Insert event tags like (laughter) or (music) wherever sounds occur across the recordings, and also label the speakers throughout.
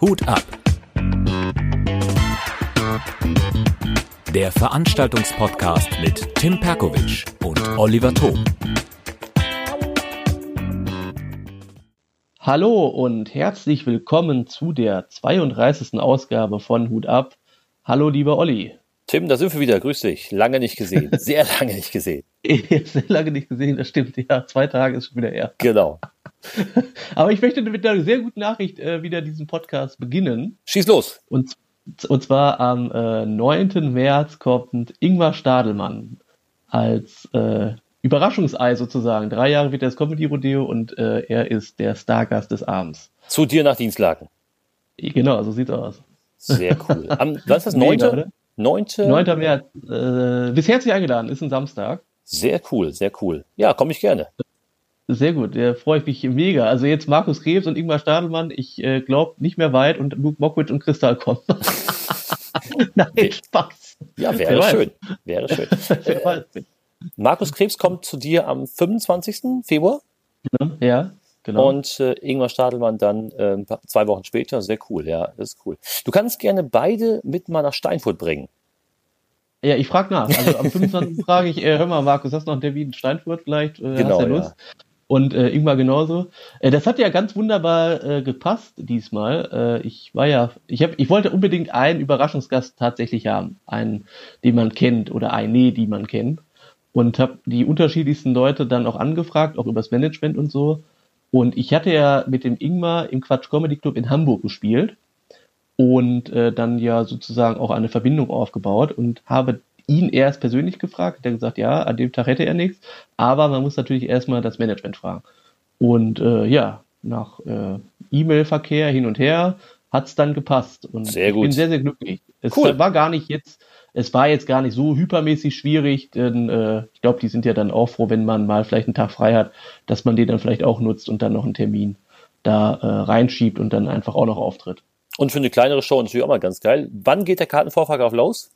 Speaker 1: Hut ab. Der Veranstaltungspodcast mit Tim Perkovic und Oliver Thom.
Speaker 2: Hallo und herzlich willkommen zu der 32. Ausgabe von Hut ab. Hallo lieber Olli.
Speaker 3: Tim, da sind wir wieder. Grüß dich. Lange nicht gesehen. (laughs) Sehr lange nicht gesehen. (laughs)
Speaker 2: Sehr lange nicht gesehen, das stimmt. Ja, zwei Tage ist schon wieder her.
Speaker 3: Genau. (laughs)
Speaker 2: Aber ich möchte mit einer sehr guten Nachricht äh, wieder diesen Podcast beginnen.
Speaker 3: Schieß los.
Speaker 2: Und, und zwar am äh, 9. März kommt Ingmar Stadelmann als äh, Überraschungsei sozusagen. Drei Jahre wird er das Comedy Rodeo und äh, er ist der Stargast des Abends.
Speaker 3: Zu dir nach Dienstlaken.
Speaker 2: Genau, so sieht's aus.
Speaker 3: Sehr cool. Am, was ist das? 9. Mega, 9.
Speaker 2: 9. März. Äh, bis herzlich eingeladen, ist ein Samstag.
Speaker 3: Sehr cool, sehr cool. Ja, komme ich gerne.
Speaker 2: Sehr gut, da freue ich mich mega. Also jetzt Markus Krebs und Ingmar Stadelmann, ich äh, glaube nicht mehr weit und Luke Mockridge und Kristall kommen. (laughs) Nein, Spaß.
Speaker 3: Ja, wäre schön. Wäre schön. (laughs) Markus Krebs kommt zu dir am 25. Februar.
Speaker 2: Ja, genau.
Speaker 3: Und äh, Ingmar Stadelmann dann äh, zwei Wochen später. Sehr cool, ja, das ist cool. Du kannst gerne beide mit mal nach Steinfurt bringen.
Speaker 2: Ja, ich frage nach. Also am 25. (laughs) frage ich, äh, hör mal, Markus, hast du noch einen Termin in Steinfurt vielleicht?
Speaker 3: Äh, genau, hast du Lust? Ja.
Speaker 2: Und äh, Ingmar genauso. Äh, das hat ja ganz wunderbar äh, gepasst diesmal. Äh, ich war ja, ich habe, ich wollte unbedingt einen Überraschungsgast tatsächlich haben, einen, den man kennt oder eine, die man kennt. Und habe die unterschiedlichsten Leute dann auch angefragt, auch übers Management und so. Und ich hatte ja mit dem Ingmar im Quatsch Comedy Club in Hamburg gespielt und äh, dann ja sozusagen auch eine Verbindung aufgebaut und habe ihn erst persönlich gefragt. Der gesagt, ja, an dem Tag hätte er nichts, aber man muss natürlich erstmal das Management fragen. Und äh, ja, nach äh, E-Mail-Verkehr hin und her hat es dann gepasst. Und
Speaker 3: sehr gut.
Speaker 2: ich bin sehr, sehr glücklich. Es
Speaker 3: cool.
Speaker 2: war gar nicht jetzt, es war jetzt gar nicht so hypermäßig schwierig, denn äh, ich glaube, die sind ja dann auch froh, wenn man mal vielleicht einen Tag frei hat, dass man den dann vielleicht auch nutzt und dann noch einen Termin da äh, reinschiebt und dann einfach auch noch auftritt.
Speaker 3: Und für eine kleinere Show natürlich auch mal ganz geil. Wann geht der Kartenvorverkauf los?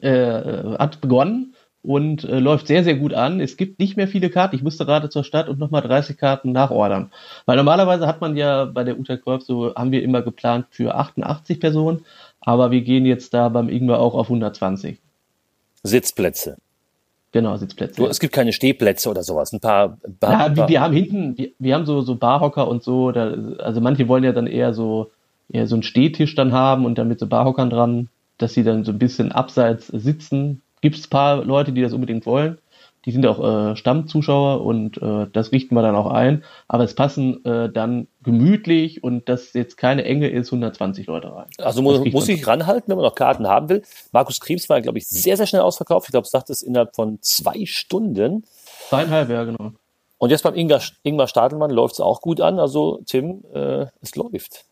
Speaker 2: Äh, hat begonnen und äh, läuft sehr, sehr gut an. Es gibt nicht mehr viele Karten. Ich musste gerade zur Stadt und nochmal 30 Karten nachordern. Weil normalerweise hat man ja bei der Uta Golf so, haben wir immer geplant für 88 Personen, aber wir gehen jetzt da beim Ingwer auch auf 120.
Speaker 3: Sitzplätze.
Speaker 2: Genau, Sitzplätze.
Speaker 3: Es gibt keine Stehplätze oder sowas. Ein paar.
Speaker 2: Bar, ja, wir, wir, haben hinten, wir, wir, haben so, so Barhocker und so. Da, also manche wollen ja dann eher so, eher so einen Stehtisch dann haben und dann mit so Barhockern dran dass sie dann so ein bisschen abseits sitzen. Gibt es paar Leute, die das unbedingt wollen. Die sind auch äh, Stammzuschauer und äh, das richten wir dann auch ein. Aber es passen äh, dann gemütlich und dass jetzt keine Enge ist, 120 Leute rein.
Speaker 3: Also muss, muss ich ranhalten, wenn man noch Karten haben will. Markus Krebs war, glaube ich, sehr, sehr schnell ausverkauft. Ich glaube, es sagt es innerhalb von zwei Stunden.
Speaker 2: Zweieinhalb, ja, genau.
Speaker 3: Und jetzt beim Ingmar, Ingmar Stadelmann läuft es auch gut an. Also, Tim, äh, es läuft.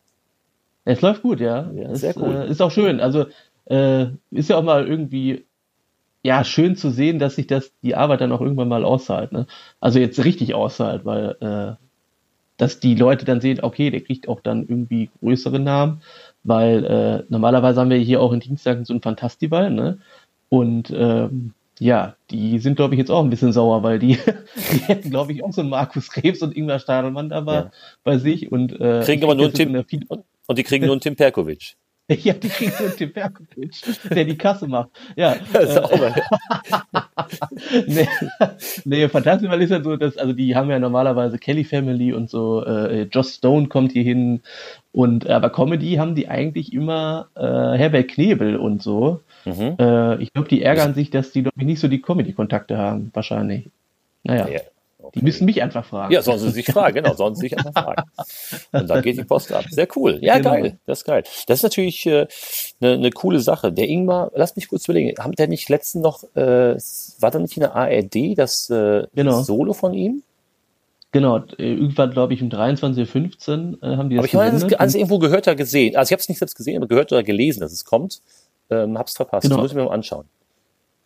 Speaker 2: Es läuft gut, ja.
Speaker 3: ja sehr
Speaker 2: es,
Speaker 3: cool.
Speaker 2: Äh, ist auch schön. Also, äh, ist ja auch mal irgendwie ja schön zu sehen, dass sich das die Arbeit dann auch irgendwann mal auszahlt. Ne? Also jetzt richtig auszahlt, weil äh, dass die Leute dann sehen, okay, der kriegt auch dann irgendwie größere Namen, weil äh, normalerweise haben wir hier auch in Dienstagen so ein Fantastival, ne? Und ähm, ja, die sind, glaube ich, jetzt auch ein bisschen sauer, weil die, (laughs) die hätten, glaube ich, auch so einen Markus Krebs und Ingmar Stadelmann da ja. bei sich und äh,
Speaker 3: kriegen aber nur Tim und die kriegen nur einen Tim Perkovic. (laughs)
Speaker 2: Ja, die kriegen so einen Tim Berkovic, der die Kasse macht. Ja. (laughs)
Speaker 3: Sauber. (laughs)
Speaker 2: nee, nee, Phantasmal ist ja so, dass, also die haben ja normalerweise Kelly Family und so, äh, Joss Stone kommt hier hin und aber Comedy haben die eigentlich immer äh, Herbert Knebel und so. Mhm. Äh, ich glaube, die ärgern sich, dass die doch nicht so die Comedy-Kontakte haben, wahrscheinlich. Naja. Ja. Okay. Die müssen mich einfach fragen.
Speaker 3: Ja, sollen sie sich fragen, genau, sollen sie sich einfach fragen. Und dann geht die Post ab. Sehr cool. Ja, genau. geil. Das ist geil. Das ist natürlich äh, eine, eine coole Sache. Der Ingmar, lass mich kurz überlegen, haben der nicht letzten noch, äh, war da nicht in der ARD das äh,
Speaker 2: genau.
Speaker 3: Solo von ihm?
Speaker 2: Genau, irgendwann glaube ich um 23.15 Uhr äh, haben die
Speaker 3: das Aber ich habe das alles irgendwo gehört oder gesehen. Also ich habe es nicht selbst gesehen, aber gehört oder gelesen, dass es kommt. Ähm, hab's verpasst. Genau. Das muss ich mir mal anschauen.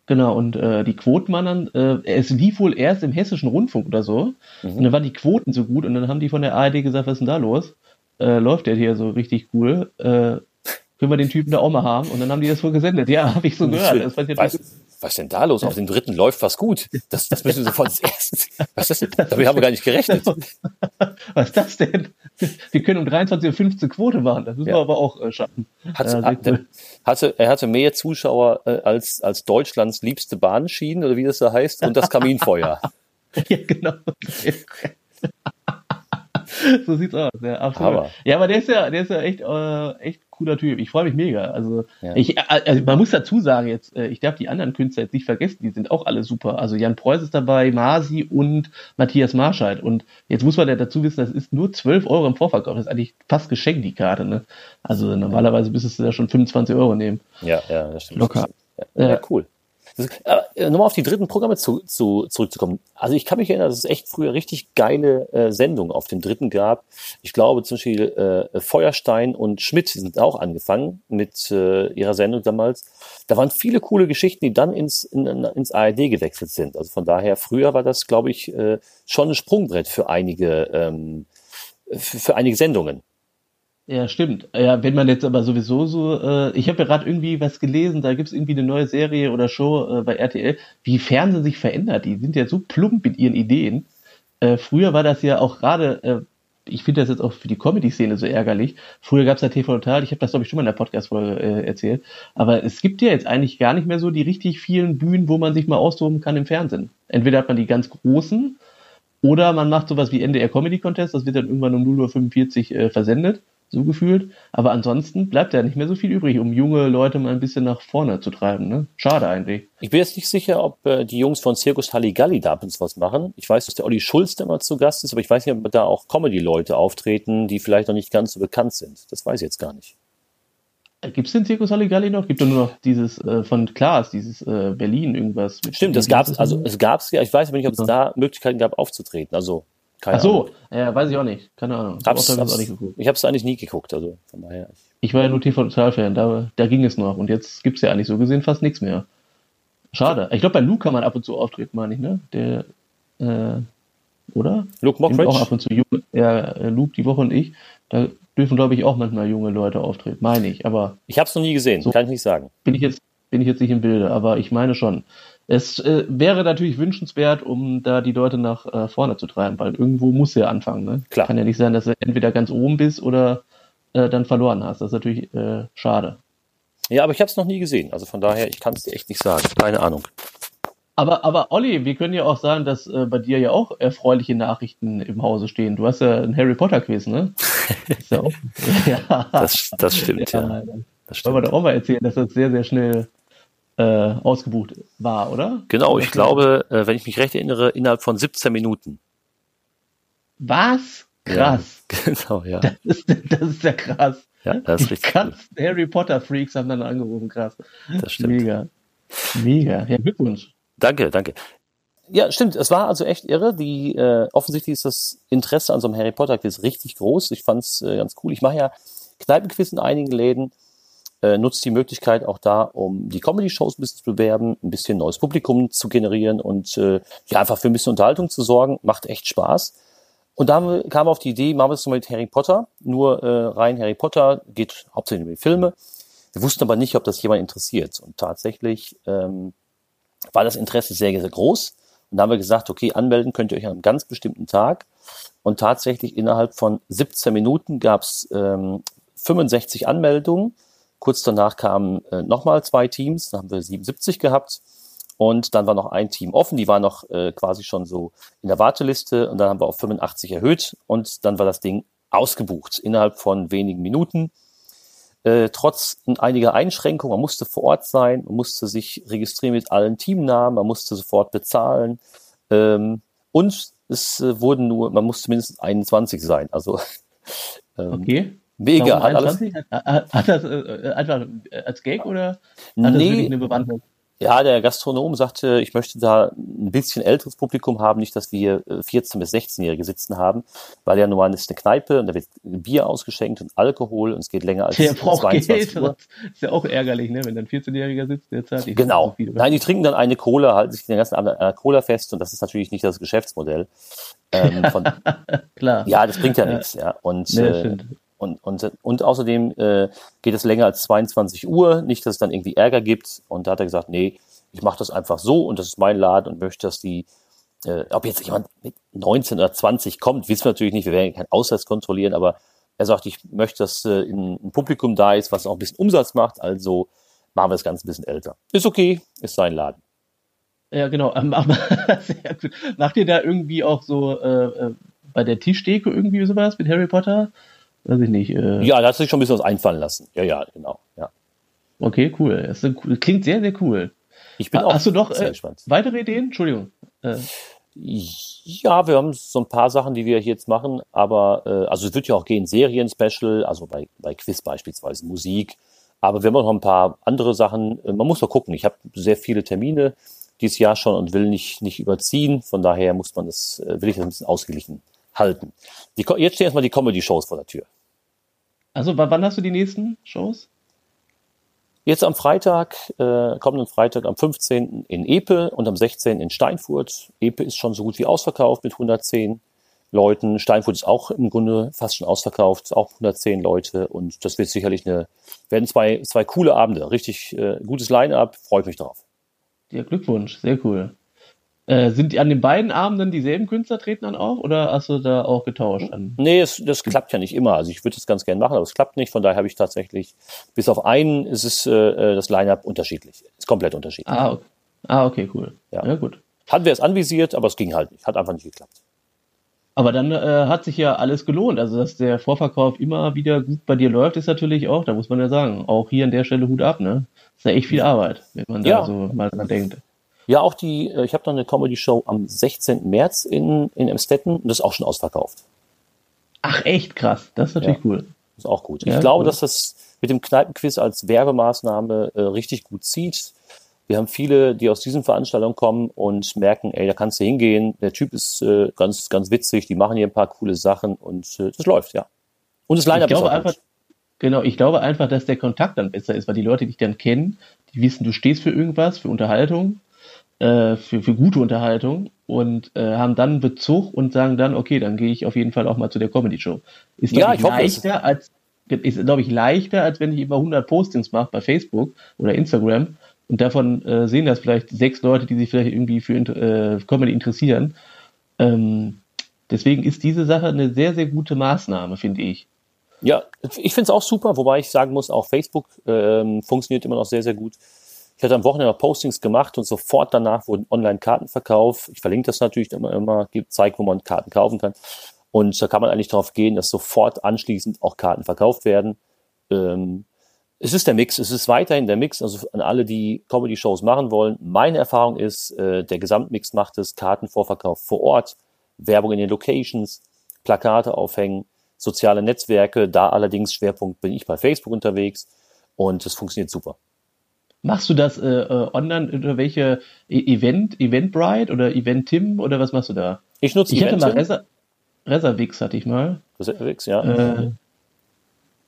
Speaker 2: Genau, und äh, die Quotenmannern, äh, es lief wohl erst im hessischen Rundfunk oder so. Mhm. Und dann waren die Quoten so gut und dann haben die von der ARD gesagt, was ist denn da los? Äh, läuft der hier so richtig cool? Äh, können wir den Typen da auch mal haben? Und dann haben die das wohl gesendet. Ja, habe ich so gehört. Das
Speaker 3: fand ich weiß, was ist denn da los? Auf dem dritten läuft was gut. Das, das müssen wir sofort ins (laughs) erste. Was ist das denn? Damit haben wir gar nicht gerechnet. (laughs)
Speaker 2: Was ist das denn? Wir können um 23.15 Uhr Quote machen. Das müssen ja. wir aber auch äh, schaffen.
Speaker 3: Hat, ja, cool. hatte, er hatte mehr Zuschauer äh, als, als Deutschlands liebste Bahnschienen oder wie das da heißt und das (laughs) Kaminfeuer.
Speaker 2: ja, genau. (laughs) so sieht's aus, ja, absolut. Aber. Ja, aber der ist ja, der ist ja echt, äh, echt cooler Typ. Ich freue mich mega. Also, ja. ich, äh, also man muss dazu sagen jetzt, äh, ich darf die anderen Künstler jetzt nicht vergessen, die sind auch alle super. Also Jan Preuß ist dabei, Masi und Matthias Marscheid. Und jetzt muss man ja dazu wissen, das ist nur 12 Euro im Vorverkauf. Das ist eigentlich fast geschenkt, die Karte, ne? Also normalerweise müsstest du da schon 25 Euro nehmen.
Speaker 3: Ja, ja, das stimmt.
Speaker 2: Locker.
Speaker 3: Ja, ja, cool. Das, äh, nochmal auf die dritten Programme zu, zu, zurückzukommen. Also ich kann mich erinnern, dass es echt früher richtig geile äh, Sendungen auf dem dritten gab. Ich glaube zum Beispiel äh, Feuerstein und Schmidt sind auch angefangen mit äh, ihrer Sendung damals. Da waren viele coole Geschichten, die dann ins, in, ins ARD gewechselt sind. Also von daher, früher war das, glaube ich, äh, schon ein Sprungbrett für einige, ähm, für, für einige Sendungen.
Speaker 2: Ja, stimmt. Ja, wenn man jetzt aber sowieso so, äh, ich habe ja gerade irgendwie was gelesen, da gibt's irgendwie eine neue Serie oder Show äh, bei RTL, wie Fernsehen sich verändert. Die sind ja so plump mit ihren Ideen. Äh, früher war das ja auch gerade, äh, ich finde das jetzt auch für die Comedy-Szene so ärgerlich. Früher gab's ja TV Total, ich habe das glaube ich schon mal in der Podcast-Folge äh, erzählt. Aber es gibt ja jetzt eigentlich gar nicht mehr so die richtig vielen Bühnen, wo man sich mal austoben kann im Fernsehen. Entweder hat man die ganz großen oder man macht sowas wie NDR Comedy Contest, das wird dann irgendwann um 0.45 Uhr äh, versendet so gefühlt. Aber ansonsten bleibt ja nicht mehr so viel übrig, um junge Leute mal ein bisschen nach vorne zu treiben. Ne? Schade eigentlich.
Speaker 3: Ich bin jetzt nicht sicher, ob äh, die Jungs von Circus Halligalli da uns was machen. Ich weiß, dass der Olli Schulz da immer zu Gast ist, aber ich weiß nicht, ob da auch Comedy-Leute auftreten, die vielleicht noch nicht ganz so bekannt sind. Das weiß ich jetzt gar nicht.
Speaker 2: Äh, Gibt es den Circus Halligalli noch? Gibt es nur noch dieses äh, von Klaas, dieses äh, Berlin irgendwas?
Speaker 3: Stimmt, das gab es, also es gab es ja, ich weiß aber nicht, ob es da Möglichkeiten gab aufzutreten. Also
Speaker 2: keine Ach so, ja, weiß ich auch nicht. Keine Ahnung.
Speaker 3: Ich hab's, hab's, auch nicht geguckt. Ich habe es eigentlich nie geguckt, also von daher.
Speaker 2: Ich war ja nur TV-Total-Fan, da, da ging es noch. Und jetzt gibt es ja eigentlich so gesehen fast nichts mehr. Schade. Ich glaube, bei Luke kann man ab und zu auftreten, meine ich, ne? Der, äh, oder?
Speaker 3: Luke Mockridge?
Speaker 2: Auch ab und zu junge, ja, äh, Luke, die Woche und ich, da dürfen, glaube ich, auch manchmal junge Leute auftreten, meine ich, aber.
Speaker 3: Ich habe es noch nie gesehen, so kann ich nicht sagen.
Speaker 2: Bin ich jetzt, bin ich jetzt nicht im Bilde, aber ich meine schon. Es äh, wäre natürlich wünschenswert, um da die Leute nach äh, vorne zu treiben, weil irgendwo muss ja anfangen. Ne?
Speaker 3: Klar.
Speaker 2: Kann ja nicht sein, dass du entweder ganz oben bist oder äh, dann verloren hast. Das ist natürlich äh, schade.
Speaker 3: Ja, aber ich habe es noch nie gesehen. Also von daher, ich kann es dir echt nicht sagen. Keine Ahnung.
Speaker 2: Aber, aber Olli, wir können ja auch sagen, dass äh, bei dir ja auch erfreuliche Nachrichten im Hause stehen. Du hast ja ein Harry Potter Quiz, ne? (laughs)
Speaker 3: Auch, ja. das, das stimmt, ja. ja.
Speaker 2: Das stimmt. Wollen wir doch auch mal erzählen, dass das sehr, sehr schnell äh, ausgebucht war, oder?
Speaker 3: Genau, ich glaube, äh, wenn ich mich recht erinnere, innerhalb von 17 Minuten.
Speaker 2: Was? Krass.
Speaker 3: Ja, (laughs) genau, ja.
Speaker 2: Das ist, das ist ja krass.
Speaker 3: Ja, das ist richtig.
Speaker 2: Krass. Cool. Harry Potter Freaks haben dann angerufen, krass.
Speaker 3: Das stimmt.
Speaker 2: Mega. Mega. Ja, Glückwunsch.
Speaker 3: Danke, danke. Ja, stimmt. Es war also echt irre. Die äh, offensichtlich ist das Interesse an so einem Harry Potter Quiz richtig groß. Ich fand's äh, ganz cool. Ich mache ja Kneipenquiz in einigen Läden äh, nutzt die Möglichkeit auch da, um die Comedy-Shows ein bisschen zu bewerben, ein bisschen neues Publikum zu generieren und äh, ja, einfach für ein bisschen Unterhaltung zu sorgen. Macht echt Spaß. Und da kam auf die Idee, machen wir es mit Harry Potter, nur äh, rein Harry Potter, geht hauptsächlich um die Filme. Wir wussten aber nicht, ob das jemand interessiert. Und tatsächlich ähm, war das Interesse sehr, sehr groß. Und da haben wir gesagt, okay, anmelden könnt ihr euch an einem ganz bestimmten Tag. Und tatsächlich innerhalb von 17 Minuten gab es ähm, 65 Anmeldungen. Kurz danach kamen äh, nochmal zwei Teams, dann haben wir 77 gehabt. Und dann war noch ein Team offen, die war noch äh, quasi schon so in der Warteliste und dann haben wir auf 85 erhöht und dann war das Ding ausgebucht innerhalb von wenigen Minuten. Äh, trotz einiger Einschränkungen, man musste vor Ort sein, man musste sich registrieren mit allen Teamnamen, man musste sofort bezahlen ähm, und es äh, wurden nur, man musste mindestens 21 sein. Also (laughs)
Speaker 2: ähm, okay.
Speaker 3: Mega.
Speaker 2: Hat, alles, hat, hat das äh, einfach als Gag oder hat
Speaker 3: nee, eine Bewandtnis? Ja, der Gastronom sagte, ich möchte da ein bisschen älteres Publikum haben, nicht, dass wir 14- bis 16-Jährige sitzen haben, weil ja normal ist eine Kneipe und da wird Bier ausgeschenkt und Alkohol und es geht länger als
Speaker 2: der braucht 22 Geld, Uhr. ist ja auch ärgerlich, ne? wenn dann 14-Jähriger sitzt, der zahlt
Speaker 3: nicht Genau. So viel, Nein, die trinken dann eine Cola, halten sich den ganzen Abend an einer Cola fest und das ist natürlich nicht das Geschäftsmodell. Ähm, von, (laughs)
Speaker 2: Klar.
Speaker 3: Ja, das bringt ja, ja. nichts. Ja. Und,
Speaker 2: nee, äh,
Speaker 3: und, und, und außerdem äh, geht es länger als 22 Uhr, nicht, dass es dann irgendwie Ärger gibt. Und da hat er gesagt, nee, ich mache das einfach so und das ist mein Laden und möchte, dass die, äh, ob jetzt jemand mit 19 oder 20 kommt, wissen wir natürlich nicht, wir werden keinen Ausweis kontrollieren, aber er sagt, ich möchte, dass äh, ein Publikum da ist, was auch ein bisschen Umsatz macht, also machen wir das Ganze ein bisschen älter. Ist okay, ist sein Laden.
Speaker 2: Ja, genau. Ähm, (laughs) sehr gut. Macht ihr da irgendwie auch so äh, äh, bei der Tischdeko irgendwie sowas mit Harry Potter? Weiß ich nicht. Äh.
Speaker 3: Ja, da hat sich schon ein bisschen was einfallen lassen. Ja, ja, genau. Ja.
Speaker 2: Okay, cool. Das klingt sehr, sehr cool.
Speaker 3: Ich bin auch
Speaker 2: Hast du noch äh, weitere Ideen? Entschuldigung. Äh.
Speaker 3: Ja, wir haben so ein paar Sachen, die wir jetzt machen, aber äh, also es wird ja auch gehen, Serien-Special, also bei, bei Quiz beispielsweise Musik, aber wir haben auch noch ein paar andere Sachen. Äh, man muss doch gucken. Ich habe sehr viele Termine dieses Jahr schon und will nicht, nicht überziehen. Von daher muss man das, äh, will ich das ein bisschen ausgeglichen halten. Die, jetzt stehen erstmal die Comedy-Shows vor der Tür.
Speaker 2: Also wann hast du die nächsten Shows?
Speaker 3: Jetzt am Freitag, äh, kommenden Freitag am 15. in Epe und am 16. in Steinfurt. Epe ist schon so gut wie ausverkauft mit 110 Leuten. Steinfurt ist auch im Grunde fast schon ausverkauft, auch 110 Leute. Und das wird sicherlich eine, werden zwei, zwei coole Abende. Richtig äh, gutes Line-up, freut mich drauf.
Speaker 2: Ja, Glückwunsch, sehr cool. Äh, sind die an den beiden Abenden dieselben Künstler treten dann auch oder hast du da auch getauscht? An?
Speaker 3: Nee, es, das klappt ja nicht immer. Also ich würde es ganz gerne machen, aber es klappt nicht. Von daher habe ich tatsächlich, bis auf einen ist es äh, äh das Line-Up unterschiedlich. Ist komplett unterschiedlich.
Speaker 2: Ah, okay, ah, okay cool.
Speaker 3: Ja. ja, gut. Hatten wir es anvisiert, aber es ging halt nicht. Hat einfach nicht geklappt.
Speaker 2: Aber dann äh, hat sich ja alles gelohnt. Also, dass der Vorverkauf immer wieder gut bei dir läuft, ist natürlich auch, da muss man ja sagen, auch hier an der Stelle Hut ab, ne? ist ja echt viel Arbeit, wenn man ja. da so mal dran denkt.
Speaker 3: Ja, auch die, äh, ich habe noch eine Comedy-Show am 16. März in, in Emstetten und das ist auch schon ausverkauft.
Speaker 2: Ach, echt krass. Das ist natürlich ja, cool.
Speaker 3: Ist auch gut. Ja, ich glaube, cool. dass das mit dem Kneipenquiz als Werbemaßnahme äh, richtig gut zieht. Wir haben viele, die aus diesen Veranstaltungen kommen und merken, ey, da kannst du hingehen. Der Typ ist äh, ganz, ganz witzig. Die machen hier ein paar coole Sachen und äh, das läuft, ja. Und das Line-Up ist auch
Speaker 2: einfach,
Speaker 3: gut.
Speaker 2: Genau, ich glaube einfach, dass der Kontakt dann besser ist, weil die Leute dich dann kennen, die wissen, du stehst für irgendwas, für Unterhaltung äh, für, für gute Unterhaltung und äh, haben dann Bezug und sagen dann, okay, dann gehe ich auf jeden Fall auch mal zu der Comedy-Show. Ist, ja, ich leichter hoffe, als ist, glaube ich, leichter, als wenn ich über 100 Postings mache bei Facebook oder Instagram und davon äh, sehen das vielleicht sechs Leute, die sich vielleicht irgendwie für äh, Comedy interessieren. Ähm, deswegen ist diese Sache eine sehr, sehr gute Maßnahme, finde ich.
Speaker 3: Ja, ich finde es auch super, wobei ich sagen muss, auch Facebook ähm, funktioniert immer noch sehr, sehr gut. Ich hatte am Wochenende noch Postings gemacht und sofort danach wurden Online-Karten verkauft. Ich verlinke das natürlich immer, immer, zeigt, wo man Karten kaufen kann. Und da kann man eigentlich darauf gehen, dass sofort anschließend auch Karten verkauft werden. Ähm, es ist der Mix, es ist weiterhin der Mix, also an alle, die Comedy-Shows machen wollen. Meine Erfahrung ist, äh, der Gesamtmix macht es, Kartenvorverkauf vor Ort, Werbung in den Locations, Plakate aufhängen, soziale Netzwerke, da allerdings Schwerpunkt bin ich bei Facebook unterwegs und es funktioniert super.
Speaker 2: Machst du das äh, äh, online oder welche e Event, Eventbrite oder Eventim oder was machst du da?
Speaker 3: Ich nutze
Speaker 2: Ich hatte mal Resa Reservix hatte ich mal.
Speaker 3: Reservix, ja. Äh,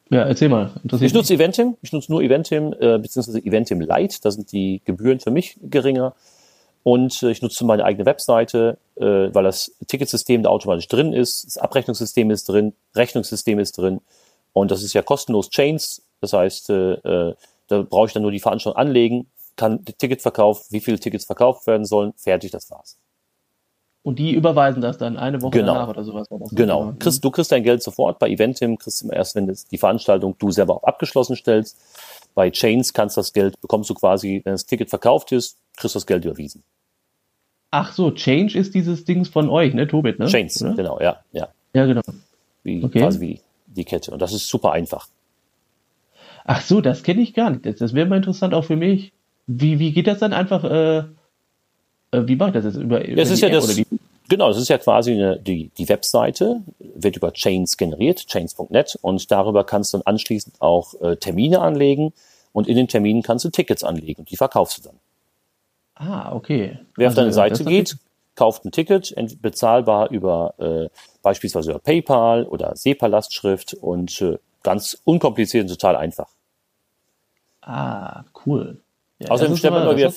Speaker 2: ja, erzähl mal.
Speaker 3: Ich nutze Eventim, ich nutze nur Eventim, äh, beziehungsweise Eventim Lite, da sind die Gebühren für mich geringer. Und äh, ich nutze meine eigene Webseite, äh, weil das Ticketsystem da automatisch drin ist, das Abrechnungssystem ist drin, Rechnungssystem ist drin. Und das ist ja kostenlos Chains. Das heißt, äh, äh da brauche ich dann nur die Veranstaltung anlegen, kann Ticketverkauf, wie viele Tickets verkauft werden sollen, fertig, das war's.
Speaker 2: Und die überweisen das dann eine Woche
Speaker 3: genau.
Speaker 2: danach oder sowas.
Speaker 3: Genau. Kriegst, du kriegst dein Geld sofort. Bei Eventim kriegst du erst, wenn die Veranstaltung du selber auch abgeschlossen stellst. Bei Chains kannst du das Geld, bekommst du quasi, wenn das Ticket verkauft ist, kriegst du das Geld überwiesen.
Speaker 2: Ach so, Change ist dieses Dings von euch, ne, Tobit, ne?
Speaker 3: Chains, Oder? genau, ja, ja.
Speaker 2: Ja, genau.
Speaker 3: Wie, okay. Quasi wie die Kette. Und das ist super einfach.
Speaker 2: Ach so, das kenne ich gar nicht. Das, das wäre mal interessant auch für mich. Wie, wie geht das dann einfach? Äh, äh wie mache ich das jetzt über? über
Speaker 3: das ist ja das. Genau, das ist ja quasi eine, die, die Webseite, wird über Chains generiert, chains.net, und darüber kannst du dann anschließend auch äh, Termine anlegen und in den Terminen kannst du Tickets anlegen und die verkaufst du dann.
Speaker 2: Ah, okay.
Speaker 3: Wer also, auf deine Seite geht, kauft ein Ticket, bezahlbar über äh, beispielsweise über PayPal oder SEPA-Lastschrift und äh, ganz unkompliziert und total einfach.
Speaker 2: Ah, cool.
Speaker 3: Ja, außerdem stellt man immer wieder,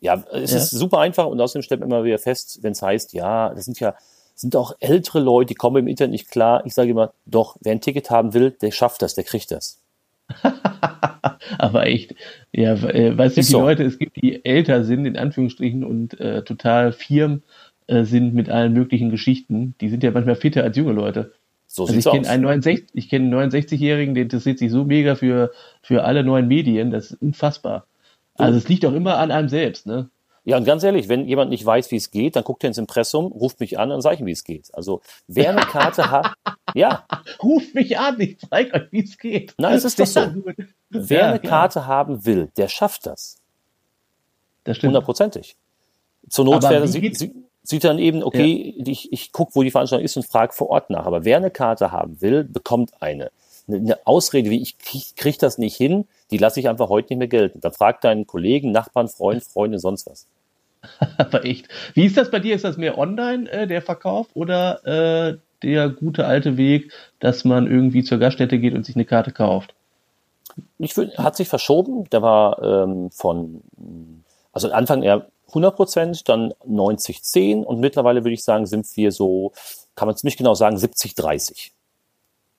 Speaker 3: ja, es ja. ist super einfach und außerdem stellt man immer wieder fest, wenn es heißt, ja, das sind ja, sind auch ältere Leute, die kommen im Internet nicht klar. Ich sage immer, doch, wer ein Ticket haben will, der schafft das, der kriegt das. (laughs)
Speaker 2: Aber echt, ja, äh, weißt du, wie so. Leute es gibt, die älter sind, in Anführungsstrichen, und äh, total firm äh, sind mit allen möglichen Geschichten. Die sind ja manchmal fitter als junge Leute. So also ich kenne einen 69, ich kenne einen 69-Jährigen, der interessiert sich so mega für, für alle neuen Medien, das ist unfassbar. Also es liegt auch immer an einem selbst, ne?
Speaker 3: Ja, und ganz ehrlich, wenn jemand nicht weiß, wie es geht, dann guckt er ins Impressum, ruft mich an und sage ich ihm, wie es geht. Also wer eine Karte hat, (laughs) ja.
Speaker 2: Ruft mich an, ich zeige euch, wie es geht.
Speaker 3: Nein, es ist doch so. (laughs) Wer ja, eine. Karte haben will, der schafft das.
Speaker 2: Das stimmt.
Speaker 3: Hundertprozentig. Zur Not wäre, sie, sie, sieht dann eben, okay, ja. ich, ich gucke, wo die Veranstaltung ist und frage vor Ort nach. Aber wer eine Karte haben will, bekommt eine. Eine Ausrede wie, ich krieg, krieg das nicht hin, die lasse ich einfach heute nicht mehr gelten. Dann frag deinen Kollegen, Nachbarn, Freund, Freunde, sonst was. (laughs)
Speaker 2: Aber echt. Wie ist das bei dir? Ist das mehr online, äh, der Verkauf, oder äh, der gute alte Weg, dass man irgendwie zur Gaststätte geht und sich eine Karte kauft?
Speaker 3: Ich find, hat sich verschoben. Der war ähm, von, also Anfang eher 100 Prozent, dann 90, 10 und mittlerweile würde ich sagen, sind wir so, kann man ziemlich genau sagen, 70, 30.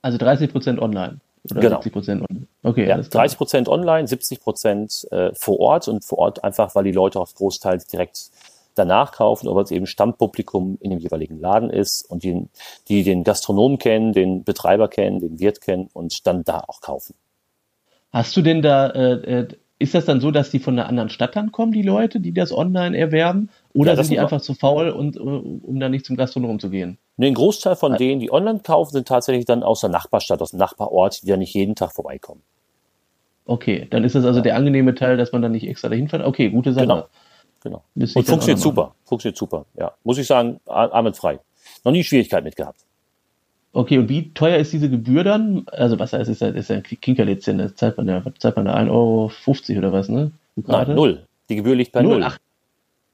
Speaker 2: Also 30 Prozent online.
Speaker 3: Oder genau. 70 Prozent online. Okay, ja, 30 Prozent online, 70 Prozent äh, vor Ort und vor Ort einfach, weil die Leute auch großteils direkt danach kaufen, oder weil es eben Stammpublikum in dem jeweiligen Laden ist und die, die den Gastronomen kennen, den Betreiber kennen, den Wirt kennen und dann da auch kaufen.
Speaker 2: Hast du denn da äh, äh ist das dann so, dass die von einer anderen Stadt dann kommen, die Leute, die das online erwerben? Oder ja, sind die einfach zu faul, und, äh, um da nicht zum Gastronom zu gehen?
Speaker 3: Nee, ein Großteil von denen, die online kaufen, sind tatsächlich dann aus der Nachbarstadt, aus dem Nachbarort, die ja nicht jeden Tag vorbeikommen.
Speaker 2: Okay, dann ist das also ja. der angenehme Teil, dass man dann nicht extra dahin fährt. Okay, gute Sache.
Speaker 3: Genau. genau. Und funktioniert super. Funktioniert super. Ja, muss ich sagen, frei. Noch nie Schwierigkeiten mit gehabt.
Speaker 2: Okay, und wie teuer ist diese Gebühr dann? Also was heißt, ist ja, ist ja ein Kinkerlizenz, das zahlt man ja, zahlt man da 1,50 Euro oder was, ne?
Speaker 3: Nein, null. Die Gebühr liegt bei null. null.
Speaker 2: Ach,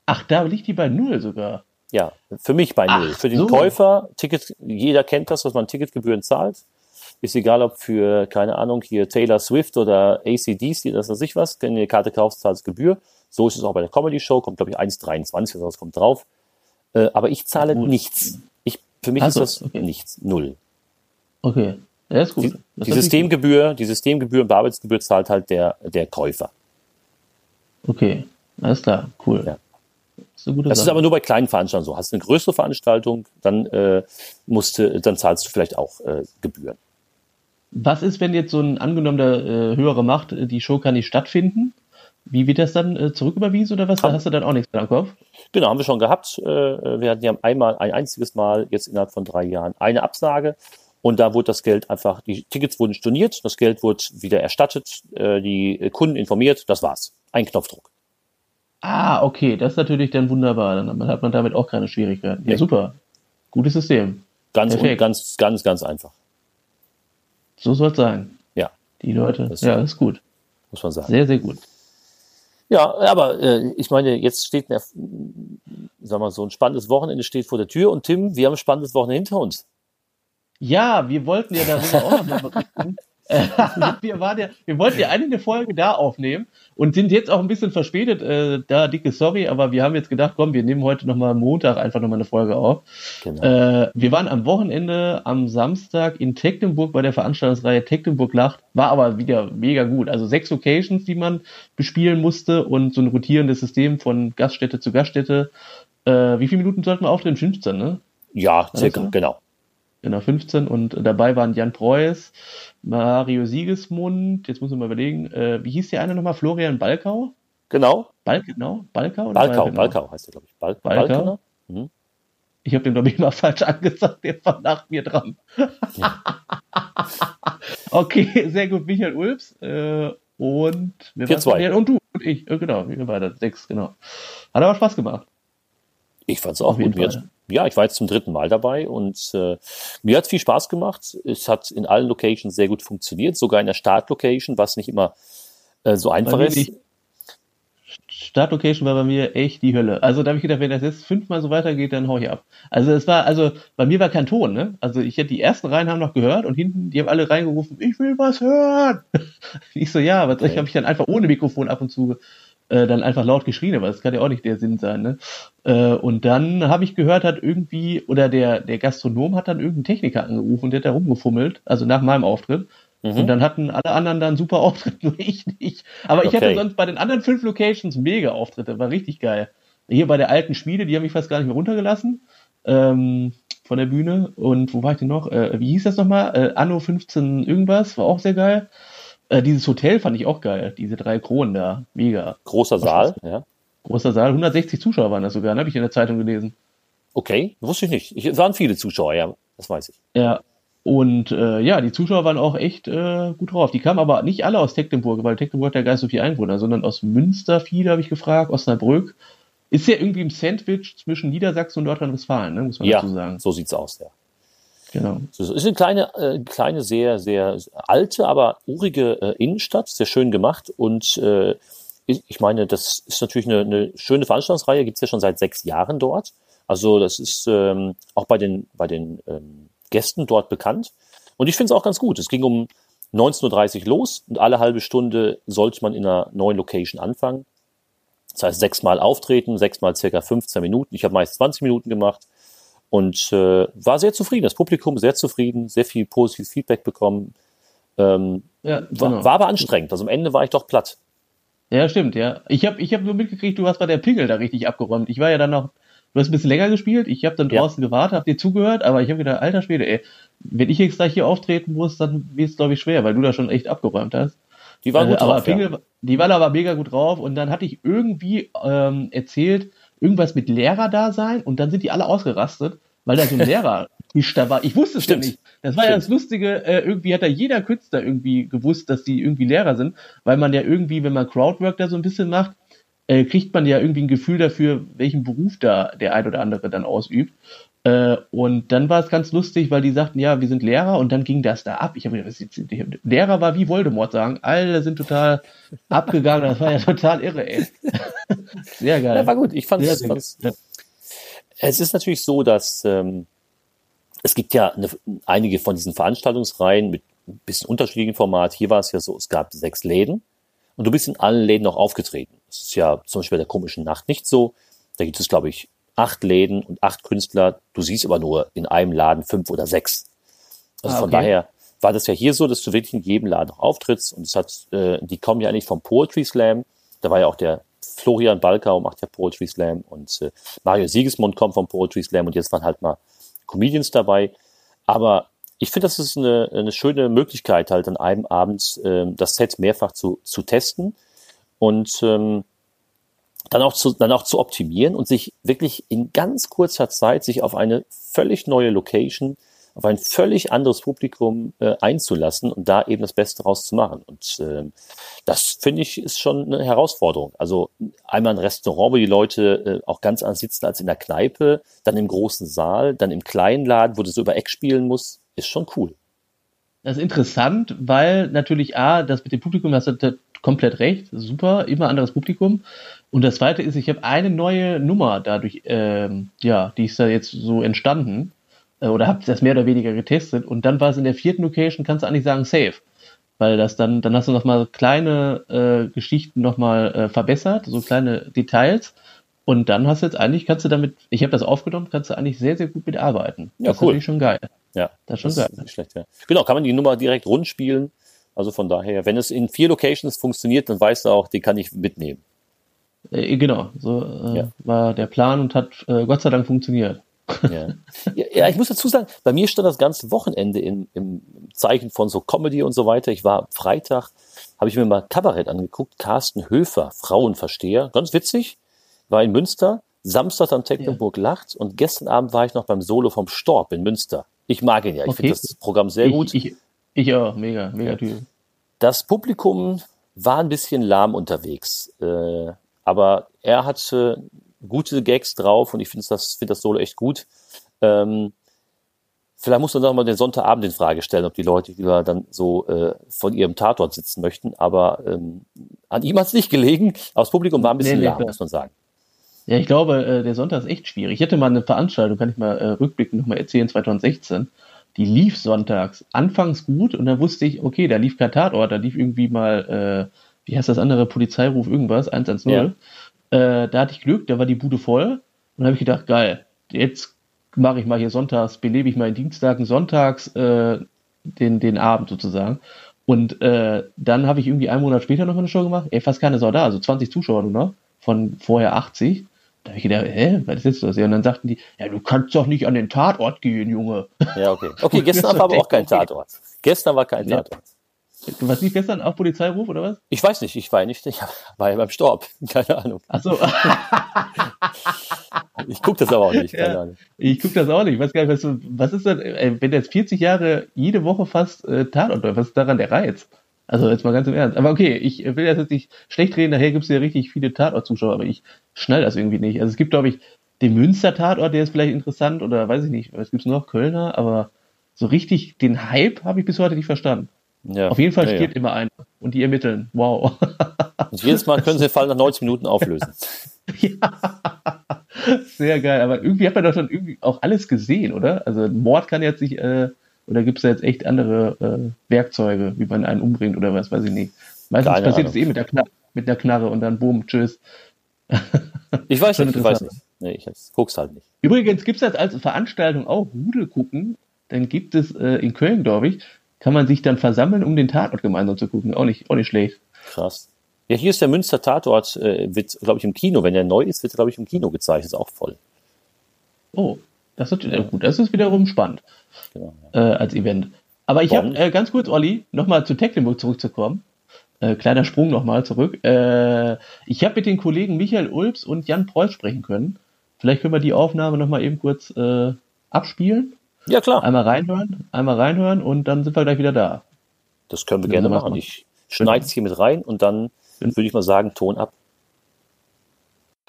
Speaker 2: ach, da liegt die bei null sogar.
Speaker 3: Ja, für mich bei null. Ach, für den so. Käufer, Ticket, jeder kennt das, dass man Ticketgebühren zahlt. Ist egal, ob für, keine Ahnung, hier Taylor Swift oder ACDC, das weiß ich was, wenn du eine Karte kaufst, zahlst Gebühr. So ist es auch bei der Comedy Show, kommt glaube ich 1,23 oder was kommt drauf. Äh, aber ich zahle nichts. Für mich also, ist das okay. nichts, null.
Speaker 2: Okay, ja, ist gut.
Speaker 3: Die, die Systemgebühr, die Systemgebühr und Bearbeitungsgebühr zahlt halt der, der Käufer.
Speaker 2: Okay, alles klar, cool.
Speaker 3: Ja. Das, ist, das ist, aber nur bei kleinen Veranstaltungen so. Hast du eine größere Veranstaltung, dann äh, musst dann zahlst du vielleicht auch äh, Gebühren.
Speaker 2: Was ist, wenn jetzt so ein angenommener äh, höhere Macht, äh, die Show kann nicht stattfinden? Wie wird das dann äh, zurücküberwiesen oder was? Da hast du dann auch nichts mehr im Kopf?
Speaker 3: Genau, haben wir schon gehabt. Äh, wir hatten ja einmal, ein einziges Mal, jetzt innerhalb von drei Jahren, eine Absage. Und da wurde das Geld einfach, die Tickets wurden storniert, das Geld wurde wieder erstattet, äh, die Kunden informiert, das war's. Ein Knopfdruck.
Speaker 2: Ah, okay, das ist natürlich dann wunderbar. Dann hat man damit auch keine Schwierigkeiten. Ja, nee. super. Gutes System.
Speaker 3: Ganz, ganz, ganz, ganz einfach.
Speaker 2: So soll es sein.
Speaker 3: Ja.
Speaker 2: Die Leute. Das ja, ist gut.
Speaker 3: Muss man sagen.
Speaker 2: Sehr, sehr gut.
Speaker 3: Ja, aber äh, ich meine, jetzt steht, eine, sagen wir so, ein spannendes Wochenende steht vor der Tür und Tim, wir haben ein spannendes Wochenende hinter uns.
Speaker 2: Ja, wir wollten ja darüber auch noch mal (laughs) berichten. (laughs) wir, waren ja, wir wollten ja eine Folge da aufnehmen und sind jetzt auch ein bisschen verspätet. Äh, da dicke Sorry, aber wir haben jetzt gedacht, komm, wir nehmen heute nochmal Montag einfach nochmal eine Folge auf. Genau. Äh, wir waren am Wochenende am Samstag in Tecklenburg bei der Veranstaltungsreihe Tecklenburg Lacht. War aber wieder mega gut. Also sechs Locations, die man bespielen musste und so ein rotierendes System von Gaststätte zu Gaststätte. Äh, wie viele Minuten sollten wir auftreten? 15, ne?
Speaker 3: Ja, circa, also? genau.
Speaker 2: Genau, 15 und dabei waren Jan Preuß, Mario Siegesmund, jetzt muss ich mal überlegen, äh, wie hieß der eine nochmal? Florian Balkau?
Speaker 3: Genau.
Speaker 2: Balk, genau, Balkau?
Speaker 3: Oder Balkau, Balkau heißt der, glaube ich. Bal
Speaker 2: Balkau. Balkau. Mhm. Ich habe den, glaube ich, mal falsch angesagt, der war nach mir dran. Ja. (laughs) okay, sehr gut, Michael Ulbs. Äh, und
Speaker 3: wir zwei.
Speaker 2: Und du und ich, genau, wir beide, sechs, genau. Hat aber Spaß gemacht.
Speaker 3: Ich fand es auch gut. Mir, ja, ich war jetzt zum dritten Mal dabei und äh, mir hat viel Spaß gemacht. Es hat in allen Locations sehr gut funktioniert, sogar in der Startlocation, was nicht immer äh, so einfach ist.
Speaker 2: Startlocation war bei mir echt die Hölle. Also da habe ich gedacht, wenn das jetzt fünfmal so weitergeht, dann hau ich ab. Also es war, also bei mir war kein Ton, ne? Also ich hätte die ersten Reihen haben noch gehört und hinten, die haben alle reingerufen, ich will was hören. (laughs) ich so, ja, was okay. ich habe ich dann einfach ohne Mikrofon ab und zu äh, dann einfach laut geschrien, aber das kann ja auch nicht der Sinn sein. Ne? Äh, und dann habe ich gehört, hat irgendwie, oder der, der Gastronom hat dann irgendeinen Techniker angerufen und der hat da rumgefummelt, also nach meinem Auftritt. Mhm. Und dann hatten alle anderen dann super Auftritte, (laughs) nur ich nicht. Aber ich okay. hatte sonst bei den anderen fünf Locations mega Auftritte, war richtig geil. Hier bei der alten Schmiede, die haben mich fast gar nicht mehr runtergelassen ähm, von der Bühne. Und wo war ich denn noch? Äh, wie hieß das nochmal? Äh, Anno 15 irgendwas, war auch sehr geil. Äh, dieses Hotel fand ich auch geil, diese drei Kronen da, mega.
Speaker 3: Großer Saal, ja.
Speaker 2: Großer Saal, 160 Zuschauer waren das sogar, habe ich in der Zeitung gelesen.
Speaker 3: Okay, wusste ich nicht. Es waren viele Zuschauer, ja, das weiß ich.
Speaker 2: Ja, und äh, ja, die Zuschauer waren auch echt äh, gut drauf. Die kamen aber nicht alle aus Tecklenburg, weil Tecklenburg hat ja gar nicht so viele Einwohner, sondern aus Münster viele, habe ich gefragt, Osnabrück. Ist ja irgendwie im Sandwich zwischen Niedersachsen und Nordrhein-Westfalen, ne, muss man
Speaker 3: ja,
Speaker 2: dazu sagen.
Speaker 3: so sieht's aus, ja.
Speaker 2: Genau.
Speaker 3: Es ist eine kleine, äh, kleine, sehr, sehr alte, aber urige äh, Innenstadt, sehr schön gemacht. Und äh, ich, meine, das ist natürlich eine, eine schöne Veranstaltungsreihe, gibt's ja schon seit sechs Jahren dort. Also das ist ähm, auch bei den, bei den ähm, Gästen dort bekannt. Und ich finde es auch ganz gut. Es ging um 19.30 Uhr los und alle halbe Stunde sollte man in einer neuen Location anfangen. Das heißt, sechsmal auftreten, sechsmal circa 15 Minuten. Ich habe meist 20 Minuten gemacht und äh, war sehr zufrieden. Das Publikum sehr zufrieden, sehr viel positives Feedback bekommen. Ähm, ja, genau. war, war aber anstrengend. Also am Ende war ich doch platt.
Speaker 2: Ja, stimmt, ja. Ich habe ich hab nur mitgekriegt, du hast bei der Pingel da richtig abgeräumt. Ich war ja dann noch Du hast ein bisschen länger gespielt, ich habe dann draußen ja. gewartet, hab dir zugehört, aber ich habe gedacht, alter Schwede, ey, wenn ich jetzt gleich hier auftreten muss, dann wird es, glaube ich, schwer, weil du da schon echt abgeräumt hast.
Speaker 3: Die waren gut äh, drauf,
Speaker 2: Pingel, ja. Die waren aber mega gut drauf und dann hatte ich irgendwie ähm, erzählt, irgendwas mit Lehrer da sein und dann sind die alle ausgerastet, weil da so ein (laughs) Lehrer da war. Ich wusste es ja nicht. Das war Stimmt. ja das Lustige, äh, irgendwie hat da jeder Künstler irgendwie gewusst, dass die irgendwie Lehrer sind, weil man ja irgendwie, wenn man Crowdwork da so ein bisschen macht, äh, kriegt man ja irgendwie ein Gefühl dafür, welchen Beruf da der ein oder andere dann ausübt. Äh, und dann war es ganz lustig, weil die sagten, ja, wir sind Lehrer und dann ging das da ab. Ich habe gedacht, Lehrer war wie Voldemort sagen, alle sind total abgegangen, das war ja total irre, ey. (laughs)
Speaker 3: Sehr geil. Ja, war gut, ich fand es. Ja. Es ist natürlich so, dass ähm, es gibt ja eine, einige von diesen Veranstaltungsreihen mit ein bisschen unterschiedlichen Format. Hier war es ja so, es gab sechs Läden und du bist in allen Läden noch aufgetreten. Das ist ja zum Beispiel bei der komischen Nacht nicht so. Da gibt es, glaube ich, acht Läden und acht Künstler. Du siehst aber nur in einem Laden fünf oder sechs. Also ah, okay. von daher war das ja hier so, dass du wirklich in jedem Laden noch auftrittst. Und es hat, äh, die kommen ja eigentlich vom Poetry Slam. Da war ja auch der Florian Balkau macht ja Poetry Slam und äh, Mario Siegesmund kommt vom Poetry Slam und jetzt waren halt mal Comedians dabei. Aber ich finde, das ist eine, eine schöne Möglichkeit, halt an einem Abend äh, das Set mehrfach zu, zu testen und ähm, dann auch zu, dann auch zu optimieren und sich wirklich in ganz kurzer Zeit sich auf eine völlig neue Location, auf ein völlig anderes Publikum äh, einzulassen und da eben das Beste rauszumachen. Und äh, das finde ich ist schon eine Herausforderung. Also einmal ein Restaurant, wo die Leute äh, auch ganz anders sitzen als in der Kneipe, dann im großen Saal, dann im kleinen Laden, wo du so über Eck spielen musst, ist schon cool.
Speaker 2: Das ist interessant, weil natürlich A, das mit dem Publikum, das hat komplett recht, super, immer anderes Publikum. Und das zweite ist, ich habe eine neue Nummer dadurch, ähm, ja, die ist da jetzt so entstanden, äh, oder habe das mehr oder weniger getestet. Und dann war es in der vierten Location, kannst du eigentlich sagen, safe. Weil das dann, dann hast du nochmal kleine äh, Geschichten nochmal äh, verbessert, so kleine Details. Und dann hast du jetzt eigentlich, kannst du damit, ich habe das aufgenommen, kannst du eigentlich sehr, sehr gut mitarbeiten.
Speaker 3: Ja,
Speaker 2: das
Speaker 3: cool. ist
Speaker 2: schon geil.
Speaker 3: Ja, das ist schon das geil. Ist nicht schlecht, ja. Genau, kann man die Nummer direkt rund spielen. Also von daher, wenn es in vier Locations funktioniert, dann weißt du auch, die kann ich mitnehmen.
Speaker 2: Äh, genau, so äh, ja. war der Plan und hat äh, Gott sei Dank funktioniert. (laughs)
Speaker 3: Ja. ja. ich muss dazu sagen, bei mir stand das ganze Wochenende in, im Zeichen von so Comedy und so weiter. Ich war Freitag, habe ich mir mal Kabarett angeguckt, Carsten Höfer, Frauenversteher, ganz witzig, war in Münster, Samstag am Tecklenburg ja. lacht und gestern Abend war ich noch beim Solo vom Storb in Münster. Ich mag ihn ja, ich okay. finde das Programm sehr
Speaker 2: ich,
Speaker 3: gut.
Speaker 2: Ich, ich auch, mega, mega. Typ.
Speaker 3: Das Publikum war ein bisschen lahm unterwegs, äh, aber er hatte gute Gags drauf und ich finde das, find das Solo echt gut. Ähm, vielleicht muss man doch mal den Sonntagabend in Frage stellen, ob die Leute lieber dann so äh, von ihrem Tatort sitzen möchten. Aber ähm, an ihm hat es nicht gelegen, aber das Publikum war ein bisschen nee, lahm, muss man sagen.
Speaker 2: Ja, ich glaube, äh, der Sonntag ist echt schwierig. Ich hatte mal eine Veranstaltung, kann ich mal äh, rückblickend nochmal erzählen, 2016. Die lief sonntags anfangs gut und dann wusste ich, okay, da lief kein Tatort, da lief irgendwie mal, äh, wie heißt das andere, Polizeiruf irgendwas, 110. Ja. Äh, da hatte ich Glück, da war die Bude voll und habe ich gedacht, geil, jetzt mache ich mal hier sonntags, belebe ich mal in Dienstagen, sonntags äh, den, den Abend sozusagen. Und äh, dann habe ich irgendwie einen Monat später noch eine Show gemacht. Ey, fast keine Sau da, also 20 Zuschauer nur noch, von vorher 80. Da habe ich gedacht, hä, was ist das? Und dann sagten die, ja, du kannst doch nicht an den Tatort gehen, Junge.
Speaker 3: Ja, okay. Okay, gestern war aber auch kein Tatort. Gestern war kein
Speaker 2: Ja.
Speaker 3: Tatort.
Speaker 2: Du warst nicht gestern auf Polizeiruf oder was?
Speaker 3: Ich weiß nicht, ich war ja nicht, ich war ja beim Storb. (laughs) Keine Ahnung.
Speaker 2: Achso, (laughs)
Speaker 3: Ich gucke das aber auch nicht, keine
Speaker 2: Ja.
Speaker 3: Ahnung.
Speaker 2: ich guck das auch nicht. Ich weiß gar nicht, was, was ist denn, ey, wenn jetzt 40 Jahre jede Woche fast äh, Tatort was ist daran der Reiz? Also jetzt mal ganz im Ernst. Aber okay, ich will das jetzt nicht schlecht reden, daher gibt es ja richtig viele Tatort-Zuschauer, aber ich schnall das irgendwie nicht. Also es gibt, glaube ich, den Münster-Tatort, der ist vielleicht interessant oder weiß ich nicht, was gibt's noch? Kölner, aber so richtig den Hype habe ich bis heute nicht verstanden.
Speaker 3: Ja.
Speaker 2: Auf jeden Fall
Speaker 3: ja,
Speaker 2: stirbt immer einer und die ermitteln. Wow.
Speaker 3: Ja. (laughs) Und jedes Mal können sie den Fall nach 90 Minuten auflösen. (laughs)
Speaker 2: Sehr geil, aber irgendwie hat man doch schon irgendwie auch alles gesehen, oder? Also ein Mord kann jetzt nicht, äh, oder gibt es da jetzt echt andere äh, Werkzeuge, wie man einen umbringt oder was, weiß ich nicht. Meistens
Speaker 3: Keine
Speaker 2: passiert es eh mit der, Knarre, mit der Knarre und dann boom, tschüss. (laughs)
Speaker 3: Ich weiß nicht, ich weiß nicht. Nee, ich guck's halt nicht.
Speaker 2: Übrigens gibt es das als Veranstaltung auch Rudel gucken, dann gibt es äh, in Köln, glaube ich, kann man sich dann versammeln, um den Tatort gemeinsam zu gucken. Auch nicht, auch nicht schlecht.
Speaker 3: Krass. Ja, hier ist der Münster Tatort, äh, wird, glaube ich, im Kino. Wenn der neu ist, wird er, glaube ich, im Kino gezeigt. Ist auch voll.
Speaker 2: Oh, das ist äh, gut, das ist wiederum spannend.
Speaker 3: Genau.
Speaker 2: äh, als Event. Aber ich habe äh, ganz kurz, Olli, nochmal zu Tecklenburg zurückzukommen. Äh, kleiner Sprung nochmal zurück. Äh, ich habe mit den Kollegen Michael Ulbs und Jan Preuß sprechen können. Vielleicht können wir die Aufnahme nochmal eben kurz äh, abspielen.
Speaker 3: Ja, klar.
Speaker 2: Einmal reinhören, einmal reinhören und dann sind wir gleich wieder da.
Speaker 3: Das können wir
Speaker 2: Ja,
Speaker 3: gerne machen. Ich schneide es hier mit rein und dann würde ich mal sagen, Ton ab.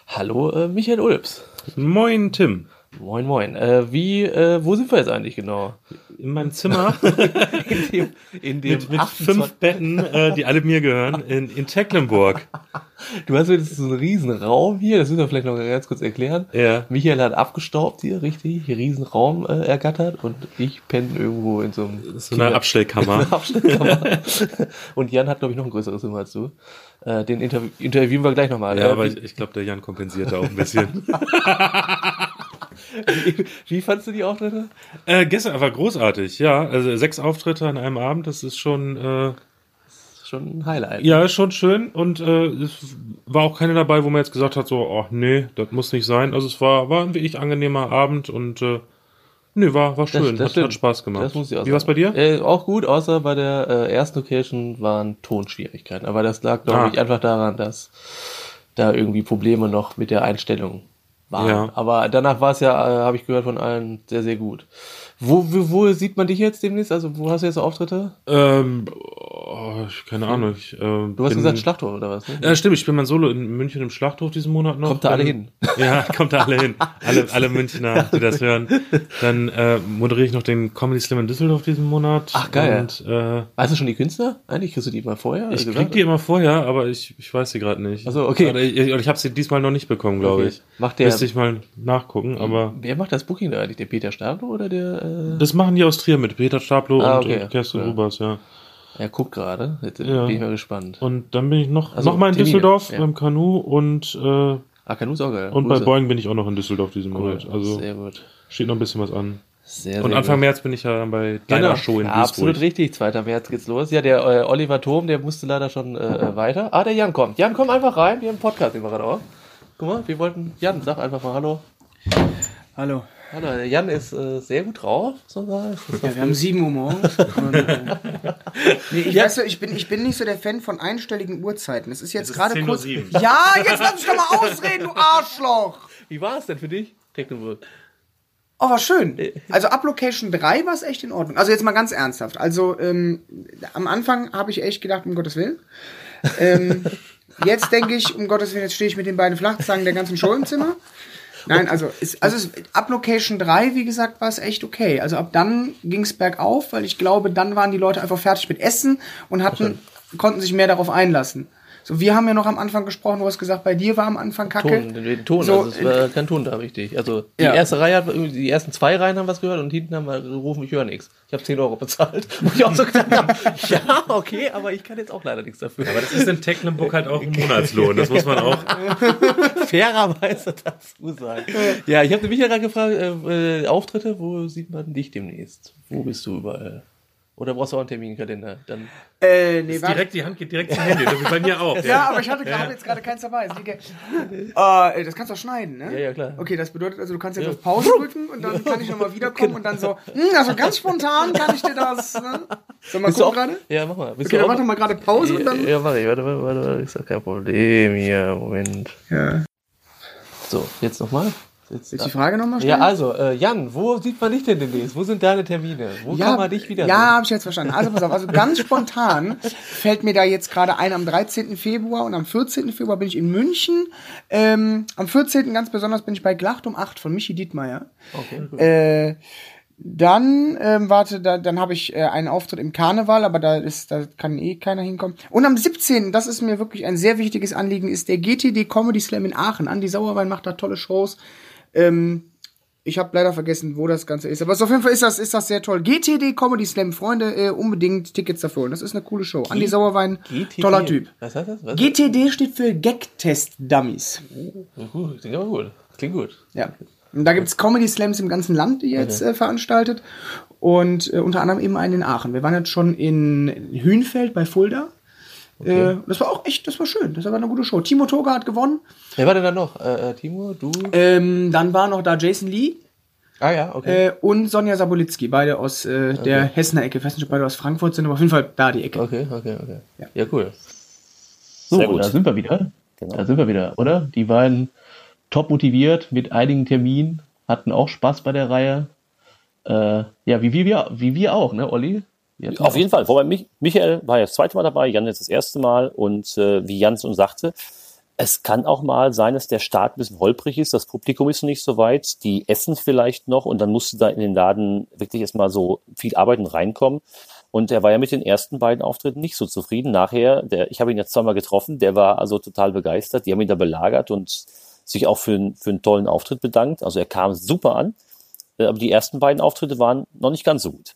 Speaker 4: Hallo, äh, Michael Ulbs.
Speaker 5: Moin, Tim.
Speaker 4: Moin, moin. Äh, wie, äh, wo sind wir jetzt eigentlich genau?
Speaker 5: In meinem Zimmer (laughs)
Speaker 4: In dem, in dem
Speaker 5: mit, mit
Speaker 4: 28
Speaker 5: fünf Betten, äh, die alle mir gehören, in, in Tecklenburg.
Speaker 4: Du hast jetzt so einen riesen Raum hier, das müssen wir vielleicht noch ganz kurz erklären.
Speaker 5: Ja.
Speaker 4: Michael hat abgestaubt hier, richtig, hier riesen Raum äh, ergattert und ich penne irgendwo in so einem
Speaker 5: So eine Abstellkammer. (laughs)
Speaker 4: Abstellkammer. und Jan hat, glaube ich, noch ein größeres Zimmer als du. Äh, den Interview interviewen wir gleich nochmal.
Speaker 5: Ja,
Speaker 4: äh,
Speaker 5: aber ich, ich glaube, der Jan kompensiert da auch ein bisschen. (laughs)
Speaker 4: wie, wie fandst du die Auftritte?
Speaker 5: äh, gestern war großartig, ja. Also sechs Auftritte an einem Abend, das ist schon, äh,
Speaker 4: Schon ein Highlight.
Speaker 5: ja, ist schon schön. Und äh, es war auch keine dabei, wo man jetzt gesagt hat, so, oh nee, das muss nicht sein. Also es war, war ein wirklich angenehmer Abend und äh, nee, war, war schön,
Speaker 4: das
Speaker 5: hat,
Speaker 4: stimmt.
Speaker 5: hat Spaß gemacht.
Speaker 4: Das muss ich auch
Speaker 5: Wie war's bei
Speaker 4: sagen.
Speaker 5: dir?
Speaker 4: Äh, auch gut, außer bei der äh, ersten Location waren Tonschwierigkeiten. Aber das lag, glaube
Speaker 5: Ah.
Speaker 4: ich, einfach daran, dass da irgendwie Probleme noch mit der Einstellung waren.
Speaker 5: Ja.
Speaker 4: Aber danach war es ja, äh, habe ich gehört von allen, sehr, sehr gut. Wo, wo, wo sieht man dich jetzt demnächst? Also wo hast du jetzt Auftritte?
Speaker 5: Ähm, oh, keine Ahnung. Ich, äh,
Speaker 4: Du hast
Speaker 5: bin-
Speaker 4: gesagt Schlachthof oder was? Ne?
Speaker 5: Ja, stimmt, ich bin mal solo in München im Schlachthof diesen Monat noch.
Speaker 4: Kommt da alle hin?
Speaker 5: Ja, (laughs) kommt da alle hin. Alle, alle Münchner, die das hören. Dann äh, moderiere ich noch den Comedy Slam in Düsseldorf diesen Monat.
Speaker 4: Ach, geil.
Speaker 5: Und äh,
Speaker 4: Weißt du schon die Künstler? Eigentlich kriegst du die mal vorher?
Speaker 5: ich
Speaker 4: Also
Speaker 5: krieg die immer vorher, aber ich, ich weiß sie gerade nicht.
Speaker 4: Ach so, okay.
Speaker 5: Oder ich, ich habe sie diesmal noch nicht bekommen, glaube
Speaker 4: Okay.
Speaker 5: ich.
Speaker 4: Macht der-
Speaker 5: Müsste ich mal nachgucken, aber
Speaker 4: Wer macht das Booking da eigentlich? Der Peter Stablo oder der? Äh,
Speaker 5: das machen die aus Trier mit Peter Stablo
Speaker 4: Ah,
Speaker 5: und,
Speaker 4: okay.
Speaker 5: und Kerstin
Speaker 4: Ja.
Speaker 5: Rubers, ja.
Speaker 4: er guckt gerade. Jetzt
Speaker 5: Ja.
Speaker 4: bin ich mal gespannt.
Speaker 5: Und dann bin ich noch,
Speaker 4: Also,
Speaker 5: noch mal in
Speaker 4: Termine,
Speaker 5: Düsseldorf
Speaker 4: ja.
Speaker 5: beim Kanu und, äh,
Speaker 4: Ah, Kanu ist auch geil.
Speaker 5: und bei
Speaker 4: Grüße.
Speaker 5: Boeing bin ich auch noch in Düsseldorf diesen
Speaker 4: Cool.
Speaker 5: Monat. Also
Speaker 4: sehr gut.
Speaker 5: steht noch ein bisschen was an.
Speaker 4: Sehr,
Speaker 5: Und
Speaker 4: sehr
Speaker 5: Anfang
Speaker 4: gut.
Speaker 5: März bin ich ja dann bei deiner
Speaker 4: Genau.
Speaker 5: Show in
Speaker 4: ja,
Speaker 5: Duisburg.
Speaker 4: absolut richtig. 2. März geht's los. Ja, der äh, Oliver Thom, der musste leider schon äh, weiter. Ah, der Jan kommt. Jan, komm einfach rein. Wir haben einen Podcast immer gerade auch. Guck mal, wir wollten. Jan, sag einfach mal Hallo.
Speaker 6: Hallo.
Speaker 4: Hallo, der Jan ist äh, sehr gut drauf, so sagen.
Speaker 6: Ja, wir haben 7 Uhr morgens. (laughs) Und, äh, nee, ich, weiß, ja, ich, bin, ich bin nicht so der Fan von einstelligen Uhrzeiten. Es ist jetzt gerade
Speaker 5: 10:07
Speaker 6: kurz. Ja, jetzt lass mich doch mal ausreden, du Arschloch!
Speaker 4: Wie war es denn für dich? Technoburg.
Speaker 6: Oh, war schön. Also ab Location 3 war es echt in Ordnung. Also jetzt mal ganz ernsthaft. Also ähm, am Anfang habe ich echt gedacht, um Gottes Willen. Ähm, jetzt denke ich, um Gottes Willen, jetzt stehe ich mit den beiden Flachzangen der ganzen Show im Zimmer. Nein, also, es, also es, ab Location 3, wie gesagt, war es echt okay. Also ab dann ging es bergauf, weil ich glaube, dann waren die Leute einfach fertig mit Essen und hatten, konnten sich mehr darauf einlassen. So, wir haben ja noch am Anfang gesprochen, du hast gesagt, bei dir war am Anfang Kacke.
Speaker 4: Ton, den, Ton,
Speaker 6: So,
Speaker 4: also es war kein Ton da richtig. Also die
Speaker 6: Ja.
Speaker 4: erste Reihe hat, die ersten zwei Reihen haben was gehört und hinten haben wir gerufen, ich höre nichts. Ich habe 10 Euro bezahlt. (laughs) Wo ich auch so gedacht habe, (laughs) ja, okay, aber ich kann jetzt auch leider nichts dafür.
Speaker 5: Aber das ist in Tecklenburg halt auch ein Monatslohn. Das muss man auch. (laughs)
Speaker 4: fairerweise dazu sagen. Ja, ich habe mich ja gerade gefragt, äh, äh, Auftritte, wo sieht man dich demnächst? Wo bist du überall? Oder brauchst du auch einen Terminkalender? Dann
Speaker 6: Äh, nee,
Speaker 5: direkt, die Hand geht direkt zum Handy. Das ist bei mir auch.
Speaker 6: Ja, aber ich hatte glaube jetzt gerade keins dabei. Äh, (laughs) das kannst du auch schneiden, ne?
Speaker 4: Ja, ja, klar.
Speaker 6: Okay, das bedeutet also, du kannst jetzt auf Pause drücken und dann kann ich nochmal wiederkommen und dann so, hm, also ganz spontan kann ich dir das, ne? Soll mal gucken gerade?
Speaker 4: Ja, mach mal. Bist
Speaker 6: Okay, dann mach doch mal gerade Pause und dann.
Speaker 4: Ja, ja, mach ich. Warte, warte, warte, warte. Ist doch kein Problem hier. Moment.
Speaker 6: Ja.
Speaker 4: So, jetzt nochmal. Jetzt,
Speaker 6: du die Frage nochmal
Speaker 4: ja, also, äh, Jan, wo sieht man dich denn demnächst? Wo sind deine Termine? Wo kann man dich wieder
Speaker 6: Ja, habe ich jetzt verstanden. Also pass auf, also ganz (laughs) spontan fällt mir da jetzt gerade ein, am 13. Februar und am 14. Februar bin ich in München. Ähm, am 14. ganz besonders bin ich bei Glacht um 8 von Michi Dietmeier.
Speaker 4: Okay.
Speaker 6: Äh, dann, ähm, warte, da, dann habe ich äh, einen Auftritt im Karneval, aber da ist, da kann eh keiner hinkommen. Und am 17., das ist mir wirklich ein sehr wichtiges Anliegen, ist der GTD Comedy Slam in Aachen. Andi Sauerwein macht da tolle Shows. Ähm, ich habe leider vergessen, wo das Ganze ist. Aber so auf jeden Fall ist das, ist das sehr toll. GTD Comedy Slam, Freunde, äh, unbedingt Tickets dafür holen. Das ist eine coole Show. Andi Sauerwein,
Speaker 4: GTD.
Speaker 6: toller Typ.
Speaker 4: Was heißt das? Was?
Speaker 6: GTD steht für Gag-Test Dummies.
Speaker 4: Gut, klingt aber gut. Klingt gut.
Speaker 6: Ja. Und da gibt's Comedy Slams im ganzen Land, die jetzt äh, veranstaltet. Und äh, unter anderem eben einen in Aachen. Wir waren jetzt schon in Hünfeld bei Fulda. Äh, das war auch echt, das war schön. Das war eine gute Show. Timo Toga hat gewonnen.
Speaker 4: Wer war denn da noch? Äh, äh, Timo, du?
Speaker 6: Ähm, dann war noch da Jason Lee
Speaker 4: ah ja, okay.
Speaker 6: äh, und Sonja Sabolitzki, beide aus äh, der Hessener Ecke. Ich weiß nicht, ob beide aus Frankfurt sind, aber auf jeden Fall da die Ecke.
Speaker 4: okay, okay, okay.
Speaker 6: Ja.
Speaker 4: Ja, cool.
Speaker 2: So,
Speaker 3: Sehr gut.
Speaker 2: da sind wir wieder.
Speaker 3: Genau.
Speaker 2: Da sind wir wieder, oder? Die beiden top motiviert mit einigen Terminen, hatten auch Spaß bei der Reihe. Äh, ja, wie, wie, wir, wie wir auch, ne, Olli?
Speaker 3: Auf
Speaker 2: auch
Speaker 3: jeden Fall. Wobei mich, Michael war ja das zweite Mal dabei, Jan jetzt das erste Mal. Und äh, wie Jan schon sagte, es kann auch mal sein, dass der Start ein bisschen holprig ist. Das Publikum ist noch nicht so weit. Die essen vielleicht noch und dann musste da in den Laden wirklich erstmal so viel Arbeiten reinkommen. Und er war ja mit den ersten beiden Auftritten nicht so zufrieden. Nachher, der, ich habe ihn jetzt zweimal getroffen, der war also total begeistert. Die haben ihn da belagert und sich auch für, einen- für einen tollen Auftritt bedankt. Also er kam super an. Äh, Aber die ersten beiden Auftritte waren noch nicht ganz so gut.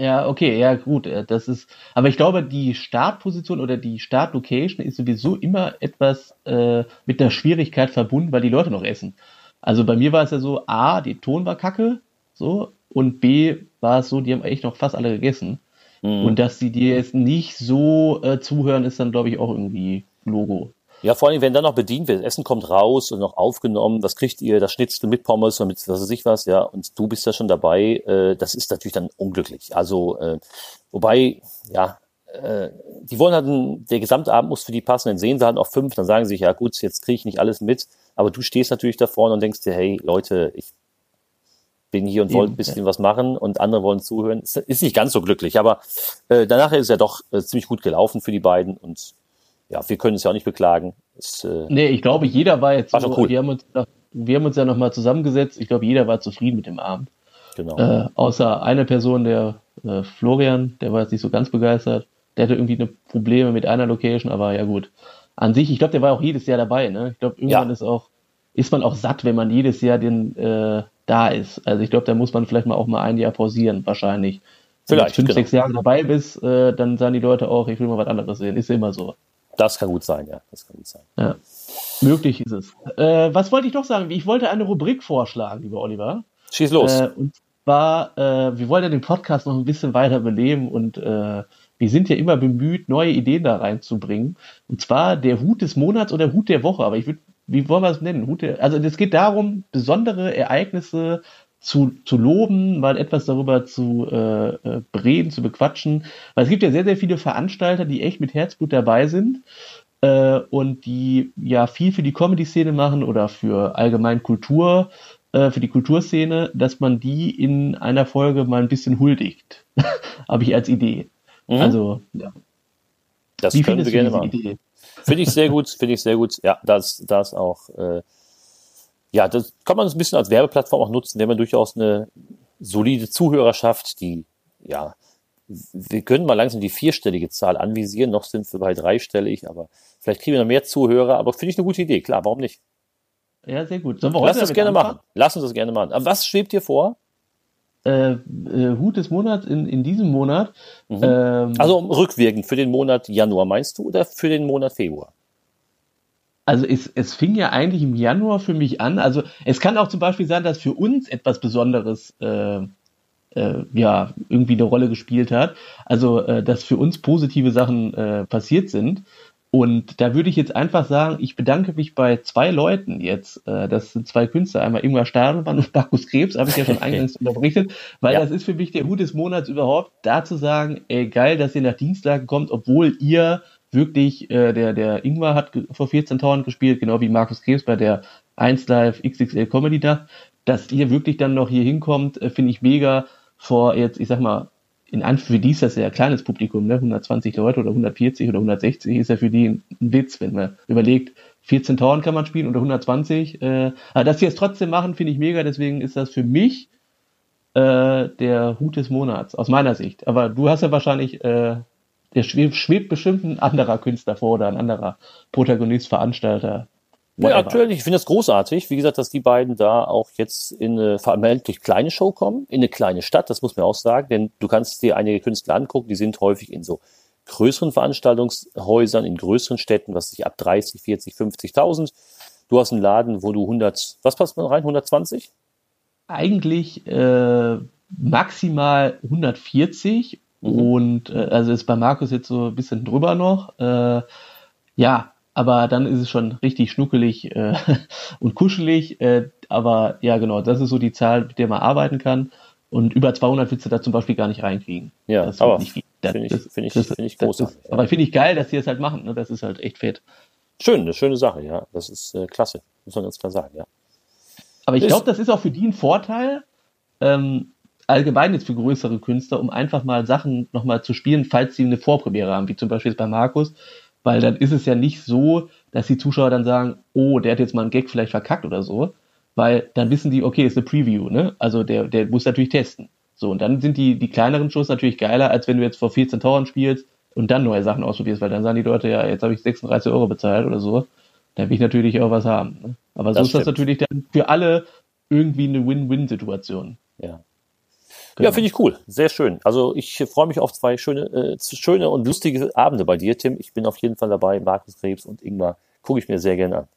Speaker 2: Ja, okay, ja, gut, äh, das ist, aber ich glaube, die Startposition oder die Startlocation ist sowieso immer etwas äh, mit der Schwierigkeit verbunden, weil die Leute noch essen. Also bei mir war es ja so, A, die Ton war kacke, so, und B, war es so, die haben echt noch fast alle gegessen.
Speaker 3: Mhm.
Speaker 2: Und dass sie dir jetzt nicht so äh, zuhören, ist dann, glaube ich, auch irgendwie Logo.
Speaker 3: Ja, vor allem, wenn dann noch bedient wird, Essen kommt raus und noch aufgenommen, was kriegt ihr, das Schnitzel mit Pommes und mit was weiß ich was, ja, und du bist ja schon dabei, äh, das ist natürlich dann unglücklich. Also, äh, wobei, ja, äh, die wollen halt, ein, der gesamte Abend muss für die passen, dann sehen sie halt auch fünf, dann sagen sie sich, ja gut, jetzt kriege ich nicht alles mit, aber du stehst natürlich da vorne und denkst dir, hey, Leute, ich bin hier und wollte ein bisschen was machen und andere wollen zuhören. Ist, ist nicht ganz so glücklich, aber äh, danach ist ja doch äh, ziemlich gut gelaufen für die beiden und ja, wir können es ja auch nicht beklagen. Es, äh,
Speaker 2: Nee, ich glaube, jeder war jetzt
Speaker 3: War
Speaker 2: so,
Speaker 3: cool.
Speaker 2: wir haben uns, noch- wir haben uns ja nochmal zusammengesetzt. Ich glaube, jeder war zufrieden mit dem Abend.
Speaker 3: genau.
Speaker 2: Äh, außer eine Person, der äh, Florian, der war jetzt nicht so ganz begeistert. Der hatte irgendwie eine Probleme mit einer Location, aber ja gut. An sich, ich glaube, der war auch jedes Jahr dabei. Ne? Ich glaube, irgendwann
Speaker 3: Ja.
Speaker 2: ist auch ist man auch satt, wenn man jedes Jahr den äh, da ist. Also ich glaube, da muss man vielleicht mal auch mal ein Jahr pausieren, wahrscheinlich. Wenn
Speaker 3: Vielleicht,
Speaker 2: du fünf,
Speaker 3: genau.
Speaker 2: sechs Jahre dabei bist, äh, dann sagen die Leute auch, ich will mal was anderes sehen. Ist ja immer so.
Speaker 3: Das kann gut sein, ja. Das kann gut sein.
Speaker 2: Ja. Möglich ist es. Äh, was wollte ich doch sagen? Ich wollte eine Rubrik vorschlagen, lieber Oliver.
Speaker 3: Schieß los.
Speaker 2: Äh, und zwar, äh, wir wollen ja den Podcast noch ein bisschen weiter beleben und äh, wir sind ja immer bemüht, neue Ideen da reinzubringen. Und zwar der Hut des Monats oder Hut der Woche. Aber ich würde, wie wollen wir es nennen? Hut der, also es geht darum, besondere Ereignisse zu, zu loben, mal etwas darüber zu äh, äh, bereden, zu bequatschen. Weil es gibt ja sehr, sehr viele Veranstalter, die echt mit Herzblut dabei sind äh, und die ja viel für die Comedy-Szene machen oder für allgemein Kultur, äh, für die Kulturszene, dass man die in einer Folge mal ein bisschen huldigt. (laughs) Habe ich als Idee.
Speaker 3: Mhm.
Speaker 2: Also, ja.
Speaker 3: das
Speaker 2: wie
Speaker 3: können wir gerne machen. Finde ich sehr gut, finde ich sehr gut. Ja, das, das auch. Äh, ja, das kann man ein bisschen als Werbeplattform auch nutzen, wenn man durchaus eine solide Zuhörerschaft, die, ja, wir können mal langsam die vierstellige Zahl anvisieren, noch sind wir bei dreistellig, aber vielleicht kriegen wir noch mehr Zuhörer, aber finde ich eine gute Idee, klar, warum nicht?
Speaker 2: Ja, sehr gut. Sollen wir
Speaker 3: Lass
Speaker 2: heute
Speaker 3: uns
Speaker 2: damit
Speaker 3: gerne
Speaker 2: anfangen?
Speaker 3: machen. Lass uns das gerne machen. Aber was schwebt dir vor?
Speaker 2: Äh, äh, Hut des Monats in, in diesem Monat. Ähm,
Speaker 3: Also rückwirkend für den Monat Januar meinst du oder für den Monat Februar?
Speaker 2: Also es, es fing ja eigentlich im Januar für mich an. Also es kann auch zum Beispiel sein, dass für uns etwas Besonderes äh, äh, ja irgendwie eine Rolle gespielt hat. Also äh, dass für uns positive Sachen äh, passiert sind. Und da würde ich jetzt einfach sagen, ich bedanke mich bei zwei Leuten jetzt. Äh, das sind zwei Künstler, einmal Ingmar Stadelmann und Markus Krebs, habe ich ja schon (laughs) eingangs unterberichtet, weil
Speaker 3: Ja.
Speaker 2: das ist für mich der Hut des Monats überhaupt, da zu sagen, ey, geil, dass ihr nach Dienstlagen kommt, obwohl ihr wirklich, äh, der, der Ingmar hat vor 14 Toren gespielt, genau wie Markus Krebs bei der 1 Live XXL Comedy Nacht, dass ihr wirklich dann noch hier hinkommt, äh, finde ich mega vor jetzt, ich sag mal, in Anf für die ist das ja ein kleines Publikum, ne? 120 Leute oder 140 oder 160 ist ja für die ein Witz, wenn man überlegt, 14 Toren kann man spielen oder 120. Äh, aber dass sie es trotzdem machen, finde ich mega, deswegen ist das für mich äh, der Hut des Monats, aus meiner Sicht. Aber du hast ja wahrscheinlich, äh, der schwebt, schwebt bestimmt ein anderer Künstler vor oder ein anderer Protagonist, Veranstalter.
Speaker 3: Ja,
Speaker 2: whatever.
Speaker 3: aktuell, ich finde das großartig. Wie gesagt, dass die beiden da auch jetzt in eine vermeintlich kleine Show kommen, in eine kleine Stadt, das muss man auch sagen, denn du kannst dir einige Künstler angucken, die sind häufig in so größeren Veranstaltungshäusern, in größeren Städten, was sich ab 30, 40, 50.000. Du hast einen Laden, wo du 100, was passt man rein, 120?
Speaker 2: eigentlich äh, maximal 140 und äh, also ist bei Markus jetzt so ein bisschen drüber noch. Äh, ja, aber dann ist es schon richtig schnuckelig äh, (laughs) und kuschelig. Äh, aber ja, genau, das ist so die Zahl, mit der man arbeiten kann. Und über 200 willst du da zum Beispiel gar nicht reinkriegen.
Speaker 3: Ja,
Speaker 2: das
Speaker 3: aber finde ich- finde ich- finde ich
Speaker 2: das-
Speaker 3: großartig,
Speaker 2: das- Aber finde ich geil, dass die das halt machen. Ne? Das ist halt echt fett.
Speaker 3: Schön, eine schöne Sache, ja. Das ist äh, klasse, muss man ganz klar sagen, ja.
Speaker 2: Aber ich glaube, das ist auch für die ein Vorteil, ähm, allgemein jetzt für größere Künstler, um einfach mal Sachen nochmal zu spielen, falls sie eine Vorpremiere haben, wie zum Beispiel jetzt bei Markus, weil dann ist es ja nicht so, dass die Zuschauer dann sagen, oh, der hat jetzt mal einen Gag vielleicht verkackt oder so, weil dann wissen die, okay, ist eine Preview, ne? Also der, der muss natürlich testen. So, und dann sind die, die kleineren Shows natürlich geiler, als wenn du jetzt vor 14 Toren spielst und dann neue Sachen ausprobierst, weil dann sagen die Leute, ja, jetzt habe ich 36 Euro bezahlt oder so. Da will ich natürlich auch was haben. Ne? Aber so
Speaker 3: Das
Speaker 2: ist das
Speaker 3: stimmt.
Speaker 2: natürlich dann für alle irgendwie eine Win-Win-Situation.
Speaker 3: Ja.
Speaker 2: Genau.
Speaker 3: Ja, finde ich cool. Sehr schön. Also ich freue mich auf zwei schöne, äh, schöne und lustige Abende bei dir, Tim. Ich bin auf jeden Fall dabei. Markus Krebs und Ingmar gucke ich mir sehr gerne an.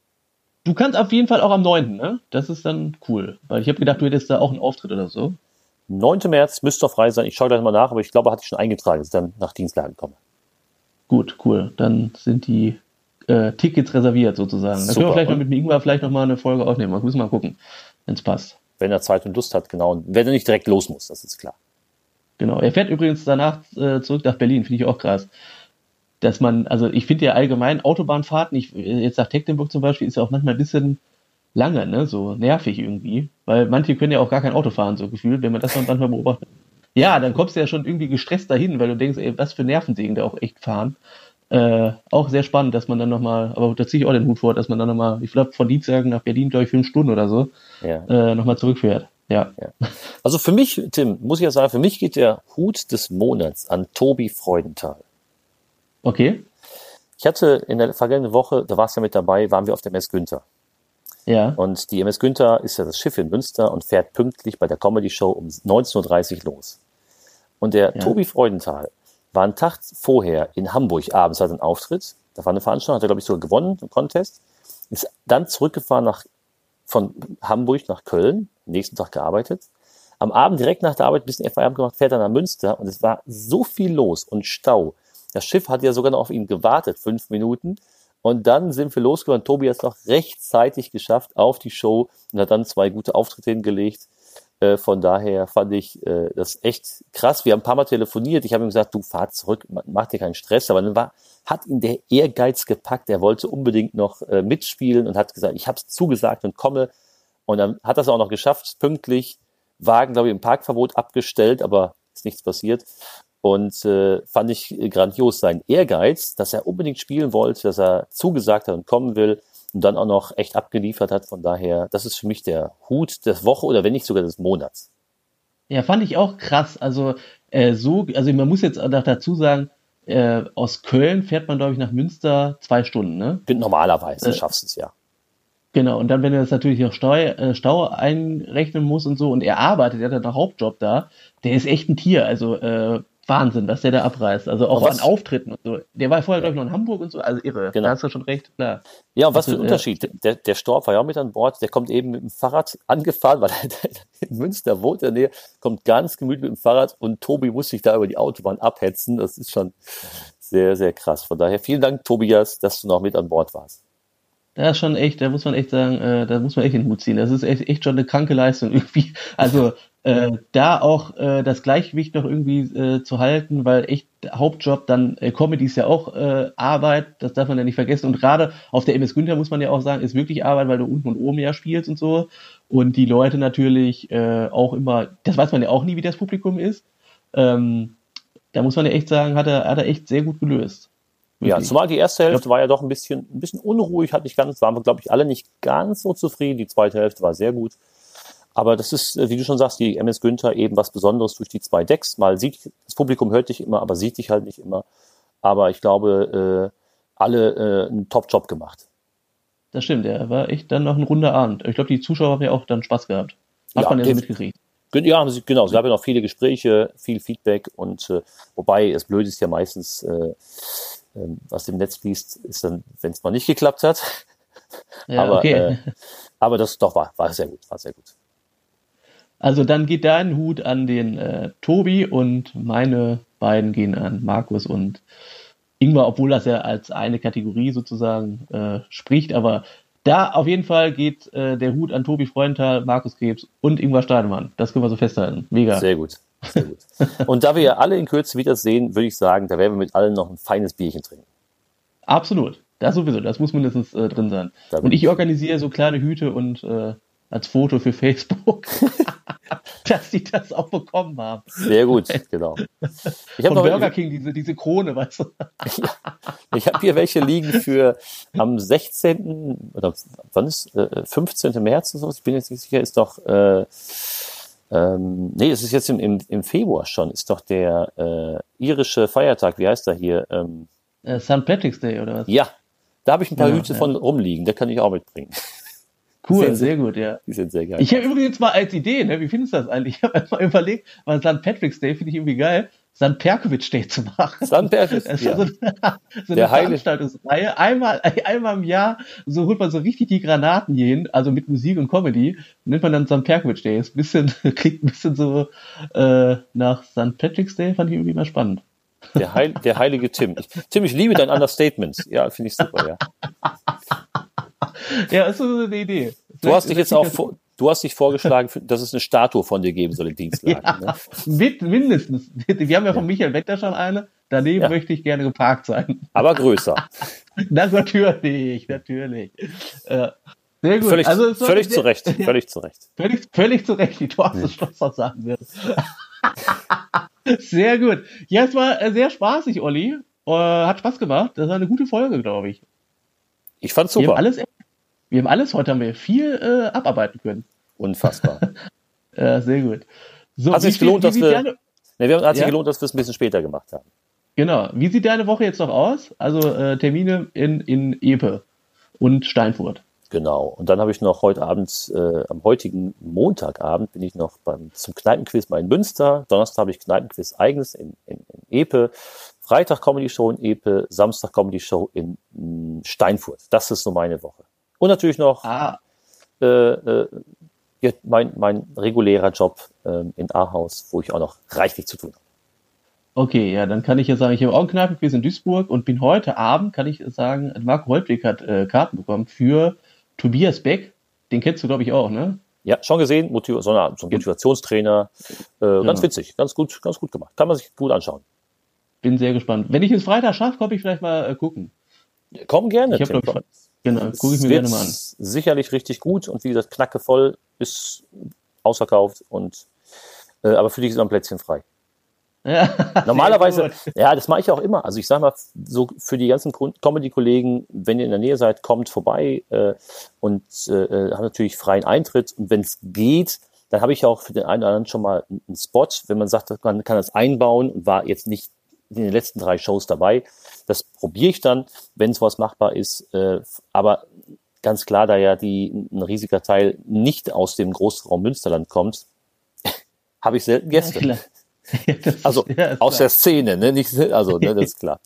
Speaker 2: Du kannst auf jeden Fall auch am 9., ne? Das ist dann cool. Weil ich habe gedacht, du hättest da auch einen Auftritt oder so.
Speaker 3: 9. März müsste doch frei sein. Ich schaue gleich mal nach, aber ich glaube, hatte ich schon eingetragen, dass ich dann nach Dienstlagen komme.
Speaker 2: Gut, cool. Dann sind die äh, Tickets reserviert sozusagen. Dann können wir vielleicht noch mit Ingwer vielleicht noch mal eine Folge aufnehmen. Wir müssen mal gucken, wenn es passt.
Speaker 3: Wenn er Zeit und Lust hat, genau. Und wenn er nicht direkt los muss, das ist klar.
Speaker 2: Genau. Er fährt übrigens danach äh, zurück nach Berlin, finde ich auch krass. Dass man, also ich finde ja allgemein Autobahnfahrten, ich, jetzt nach Tecklenburg zum Beispiel, ist ja auch manchmal ein bisschen lange, ne, so nervig irgendwie. Weil manche können ja auch gar kein Auto fahren, so gefühlt, wenn man das dann manchmal beobachtet. Ja, dann kommst du ja schon irgendwie gestresst dahin, weil du denkst, ey, was für Nervensägen da auch echt fahren. Äh, auch sehr spannend, dass man dann nochmal, aber da ziehe ich auch den Hut vor, dass man dann nochmal, ich glaube, von Dienstlagen nach Berlin, glaube ich, fünf Stunden oder so,
Speaker 3: Ja.
Speaker 2: äh, nochmal zurückfährt. Ja.
Speaker 3: Also für mich, Tim, muss ich ja sagen, für mich geht der Hut des Monats an Tobi Freudenthal.
Speaker 2: Okay.
Speaker 3: Ich hatte in der vergangenen Woche, da warst du ja mit dabei, waren wir auf der MS Günther.
Speaker 2: Ja.
Speaker 3: Und die MS Günther ist ja das Schiff in Münster und fährt pünktlich bei der Comedy Show um 19.30 Uhr los. Und der
Speaker 2: Ja.
Speaker 3: Tobi Freudenthal war einen Tag vorher in Hamburg abends, hat einen Auftritt. Da war eine Veranstaltung, hat er, glaube ich, sogar gewonnen, einen Contest. Ist dann zurückgefahren nach, von Hamburg nach Köln, nächsten Tag gearbeitet. Am Abend direkt nach der Arbeit ein bisschen Feierabend gemacht, fährt er nach Münster und es war so viel los und Stau. Das Schiff hat ja sogar noch auf ihn gewartet, fünf Minuten. Und dann sind wir losgefahren. Tobi hat es noch rechtzeitig geschafft auf die Show und hat dann zwei gute Auftritte hingelegt. Äh, von daher fand ich äh, das echt krass. Wir haben ein paar Mal telefoniert. Ich habe ihm gesagt, du fahr zurück, ma- mach dir keinen Stress. Aber dann war, hat ihn der Ehrgeiz gepackt. Er wollte unbedingt noch äh, mitspielen und hat gesagt, ich habe es zugesagt und komme. Und dann hat es auch noch geschafft, pünktlich. Wagen, glaube ich, im Parkverbot abgestellt, aber ist nichts passiert. Und äh, fand ich grandios sein Ehrgeiz, dass er unbedingt spielen wollte, dass er zugesagt hat und kommen will und dann auch noch echt abgeliefert hat. Von daher, das ist für mich der Hut der Woche oder wenn nicht sogar des Monats.
Speaker 2: Ja, fand ich auch krass. Also äh, so, also man muss jetzt auch noch dazu sagen, äh, aus Köln fährt man, glaube ich, nach Münster zwei Stunden, ne?
Speaker 3: Normalerweise
Speaker 2: Äh,
Speaker 3: schaffst du es ja.
Speaker 2: Genau, und dann, wenn er das natürlich noch Stau, äh, Stau einrechnen muss und so, und er arbeitet, er hat einen Hauptjob da, der ist echt ein Tier. Also, äh, Wahnsinn, was der da abreißt. Also auch an Auftritten und so. Der war vorher, glaube ich, noch in Hamburg und so. Also irre.
Speaker 3: Genau.
Speaker 2: Da hast du schon recht, klar.
Speaker 3: Ja, und was für ein Unterschied. Der, der Storb war ja auch mit an Bord. Der kommt eben mit dem Fahrrad angefahren, weil er (laughs) in Münster wohnt in der Nähe, kommt ganz gemütlich mit dem Fahrrad und Tobi muss sich da über die Autobahn abhetzen. Das ist schon sehr, sehr krass. Von daher vielen Dank, Tobias, dass du noch mit an Bord warst.
Speaker 2: Da ist schon echt, da muss man echt sagen, äh, da muss man echt den Hut ziehen. Das ist echt, echt schon eine kranke Leistung (laughs) irgendwie. Also äh, da auch äh, das Gleichgewicht noch irgendwie äh, zu halten, weil echt der Hauptjob dann äh, Comedy ist ja auch äh, Arbeit, das darf man ja nicht vergessen. Und gerade auf der MS Günther muss man ja auch sagen, ist wirklich Arbeit, weil du unten und oben ja spielst und so. Und die Leute natürlich äh, auch immer, das weiß man ja auch nie, wie das Publikum ist. Ähm, da muss man ja echt sagen, hat er, hat er echt sehr gut gelöst.
Speaker 3: Ja, zumal die erste Hälfte war ja doch ein bisschen, ein bisschen unruhig, hat nicht ganz, waren wir, glaube ich, alle nicht ganz so zufrieden. Die zweite Hälfte war sehr gut. Aber das ist, äh, wie du schon sagst, die MS Günther eben was Besonderes durch die zwei Decks. Mal sieht, das Publikum hört dich immer, aber sieht dich halt nicht immer. Aber ich glaube, äh, alle äh, einen Top-Job gemacht.
Speaker 2: Das stimmt, ja, war echt dann noch ein runder Abend. Ich glaube, die Zuschauer haben ja auch dann Spaß gehabt. Hat
Speaker 3: Ja,
Speaker 2: man ja so mitgekriegt.
Speaker 3: Ja, haben sie- genau. Es gab ja noch viele Gespräche, viel Feedback und äh, wobei es blöd ist ja meistens, äh, ähm, was im Netz fließt, ist dann, wenn es mal nicht geklappt hat.
Speaker 2: Ja,
Speaker 3: aber,
Speaker 2: okay.
Speaker 3: äh, aber das doch war, war sehr gut, war sehr gut.
Speaker 2: Also dann geht dein Hut an den äh, Tobi und meine beiden gehen an Markus und Ingwer, obwohl das ja als eine Kategorie sozusagen äh, spricht, aber da auf jeden Fall geht äh, der Hut an Tobi Freundtal, Markus Krebs und Ingwer Stademann. Das können wir so festhalten. Mega.
Speaker 3: Sehr gut. Sehr gut. Und da wir ja alle in Kürze wiedersehen, würde ich sagen, da werden wir mit allen noch ein feines Bierchen trinken.
Speaker 2: Absolut. Das sowieso, das muss mindestens äh, drin sein.
Speaker 3: Da
Speaker 2: Und ich organisiere so kleine Hüte und äh, als Foto für Facebook, (laughs) dass die das auch bekommen haben.
Speaker 3: Sehr gut, genau. Ich habe
Speaker 2: Von Burger
Speaker 3: noch, (laughs)
Speaker 2: King, diese, diese Krone, weißt du?
Speaker 3: ich habe hier welche liegen für am 16. oder wann ist äh, 15. März oder so? Ich bin jetzt nicht sicher, ist doch äh, ähm, nee, es ist jetzt im, im, im Februar schon, ist doch der äh, irische Feiertag, wie heißt er hier? Ähm,
Speaker 2: Äh, St. Patrick's Day oder was?
Speaker 3: ja, da habe ich ein paar
Speaker 2: Ja,
Speaker 3: Hüte
Speaker 2: ja.
Speaker 3: von rumliegen, der kann ich auch mitbringen.
Speaker 2: Cool,
Speaker 3: Sehr,
Speaker 2: sehr gut, ja.
Speaker 3: Die sind sehr geil.
Speaker 2: Ich habe übrigens mal als Idee, ne, wie findest du das eigentlich? Ich habe einfach überlegt, weil St. Patrick's Day finde ich irgendwie geil, St. Perkovic Day zu machen.
Speaker 3: St.
Speaker 2: Ist
Speaker 3: ja.
Speaker 2: so, so eine
Speaker 3: Der Heile-
Speaker 2: Veranstaltungsreihe. Einmal, einmal im Jahr so holt man so richtig die Granaten hier hin, also mit Musik und Comedy. Nennt man dann St. Perkovic Day. Ist ein bisschen, (laughs) klingt ein bisschen so äh, nach St. Patrick's Day, fand ich irgendwie mal spannend.
Speaker 3: Der, Heil, der heilige Tim. Tim, ich liebe dein (laughs) Understatement. Ja, finde ich super, ja.
Speaker 2: Ja, ist so eine Idee.
Speaker 3: Du hast dich jetzt auch, vor, du hast dich vorgeschlagen, dass es eine Statue von dir geben soll in Dienstlagen.
Speaker 2: Ja,
Speaker 3: Ne?
Speaker 2: mit, mindestens. Wir haben ja von Michael Wetter schon eine. Daneben
Speaker 3: Ja.
Speaker 2: möchte ich gerne geparkt sein.
Speaker 3: Aber größer. (laughs)
Speaker 2: Na, natürlich, natürlich. Äh, sehr gut.
Speaker 3: Völlig,
Speaker 2: also,
Speaker 3: völlig zu Recht. (laughs) Völlig zu Recht.
Speaker 2: Völlig, völlig zu Recht, wie Thorsten Schlosser sagen würde. (laughs) sehr gut. Ja, es war äh, sehr spaßig, Olli. Äh, hat Spaß gemacht. Das war eine gute Folge, glaube ich.
Speaker 3: Ich fand's super.
Speaker 2: alles, wir haben alles, heute haben wir viel äh, abarbeiten können.
Speaker 3: Unfassbar. (laughs)
Speaker 2: Äh, sehr gut. So,
Speaker 3: Hat sich gelohnt, dass wir-
Speaker 2: deine-
Speaker 3: Ne, wir haben, hat sich
Speaker 2: Ja?
Speaker 3: gelohnt, dass wir es ein bisschen später gemacht haben.
Speaker 2: Genau. Wie sieht deine Woche jetzt noch aus? Also äh, Termine in, in Epe und Steinfurt.
Speaker 3: Genau. Und dann habe ich noch heute Abend, äh, am heutigen Montagabend, bin ich noch beim, zum Kneipenquiz mal in Münster. Donnerstag habe ich Kneipenquiz eigenes in, in, in Epe. Freitag Comedy Show in Epe. Samstag Comedy Show in mm, Steinfurt. Das ist so meine Woche. Und natürlich noch
Speaker 2: Ah,
Speaker 3: äh, äh, ja, mein, mein regulärer Job ähm, in Ahaus, wo ich auch noch reichlich zu tun habe.
Speaker 2: okay, ja, dann kann ich ja sagen, ich habe auch einen Kneipenquiz in Duisburg und bin heute Abend, kann ich sagen, Marco Holtwig hat äh, Karten bekommen für Tobias Beck. Den kennst du, glaube ich, auch, ne?
Speaker 3: Ja, schon gesehen, Motiv so, eine, so ein Motivationstrainer. Äh, Ganz
Speaker 2: Ja.
Speaker 3: witzig, ganz gut, ganz gut gemacht. Kann man sich gut anschauen.
Speaker 2: Bin sehr gespannt. Wenn ich es Freitag schaffe, komme ich vielleicht mal äh, gucken.
Speaker 3: Komm gerne.
Speaker 2: Ich habe, Genau, gucke ich mir gerne mal an.
Speaker 3: Sicherlich richtig gut und wie gesagt, knacke voll, ist ausverkauft und äh, aber für dich ist noch ein Plätzchen frei. (laughs)
Speaker 2: Ja,
Speaker 3: Normalerweise, ja, das mache ich auch immer. Also ich sage mal, so für die ganzen Comedy-Kollegen, wenn ihr in der Nähe seid, kommt vorbei äh, und äh, äh, haben natürlich freien Eintritt. Und wenn es geht, dann habe ich auch für den einen oder anderen schon mal einen Spot, wenn man sagt, man kann das einbauen und war jetzt nicht in den letzten drei Shows dabei. Das probiere ich dann, wenn sowas machbar ist. Äh, aber ganz klar, da ja die, ein riesiger Teil nicht aus dem Großraum Münsterland kommt, (laughs) habe ich selten
Speaker 2: Ja,
Speaker 3: Gäste. (laughs) Also
Speaker 2: ist- (laughs) ja, ist
Speaker 3: aus
Speaker 2: klar.
Speaker 3: der Szene, ne? Nicht, also, ne, das ist klar.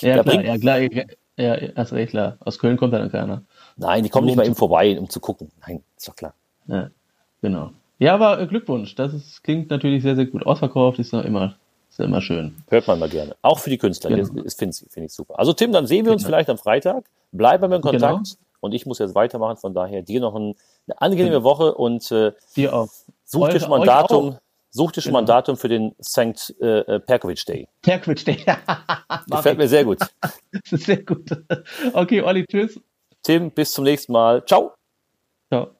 Speaker 2: Ja, klar,
Speaker 3: bringt-
Speaker 2: ja, klar. Ja, ja, hast recht, klar. Aus Köln kommt dann keiner.
Speaker 3: Nein, die kommen nicht mal eben vorbei, um zu gucken. Nein, ist doch klar.
Speaker 2: Ja, genau. Ja, aber äh, Glückwunsch. Das ist, klingt natürlich sehr, sehr gut. Ausverkauft ist noch immer, ist ja immer schön.
Speaker 3: Hört man mal gerne. Auch für die Künstler.
Speaker 2: Genau.
Speaker 3: Das, finde ich, find ich super. Also Tim, dann sehen wir uns vielleicht am Freitag. Bleiben wir in Kontakt.
Speaker 2: Genau.
Speaker 3: Und ich muss jetzt weitermachen. Von daher dir noch ein, eine angenehme Woche und äh,
Speaker 2: Dir auch.
Speaker 3: such dir schon mal ein Datum.
Speaker 2: auch.
Speaker 3: Such dir schon mal ein
Speaker 2: Genau.
Speaker 3: Datum für den St. Äh, äh, Perkovic Day.
Speaker 2: Terquitsch, (laughs) der.
Speaker 3: Gefällt mir sehr gut.
Speaker 2: Das (laughs) ist sehr gut. Okay, Olli, tschüss.
Speaker 3: Tim, bis zum nächsten Mal. Ciao.
Speaker 2: Ciao.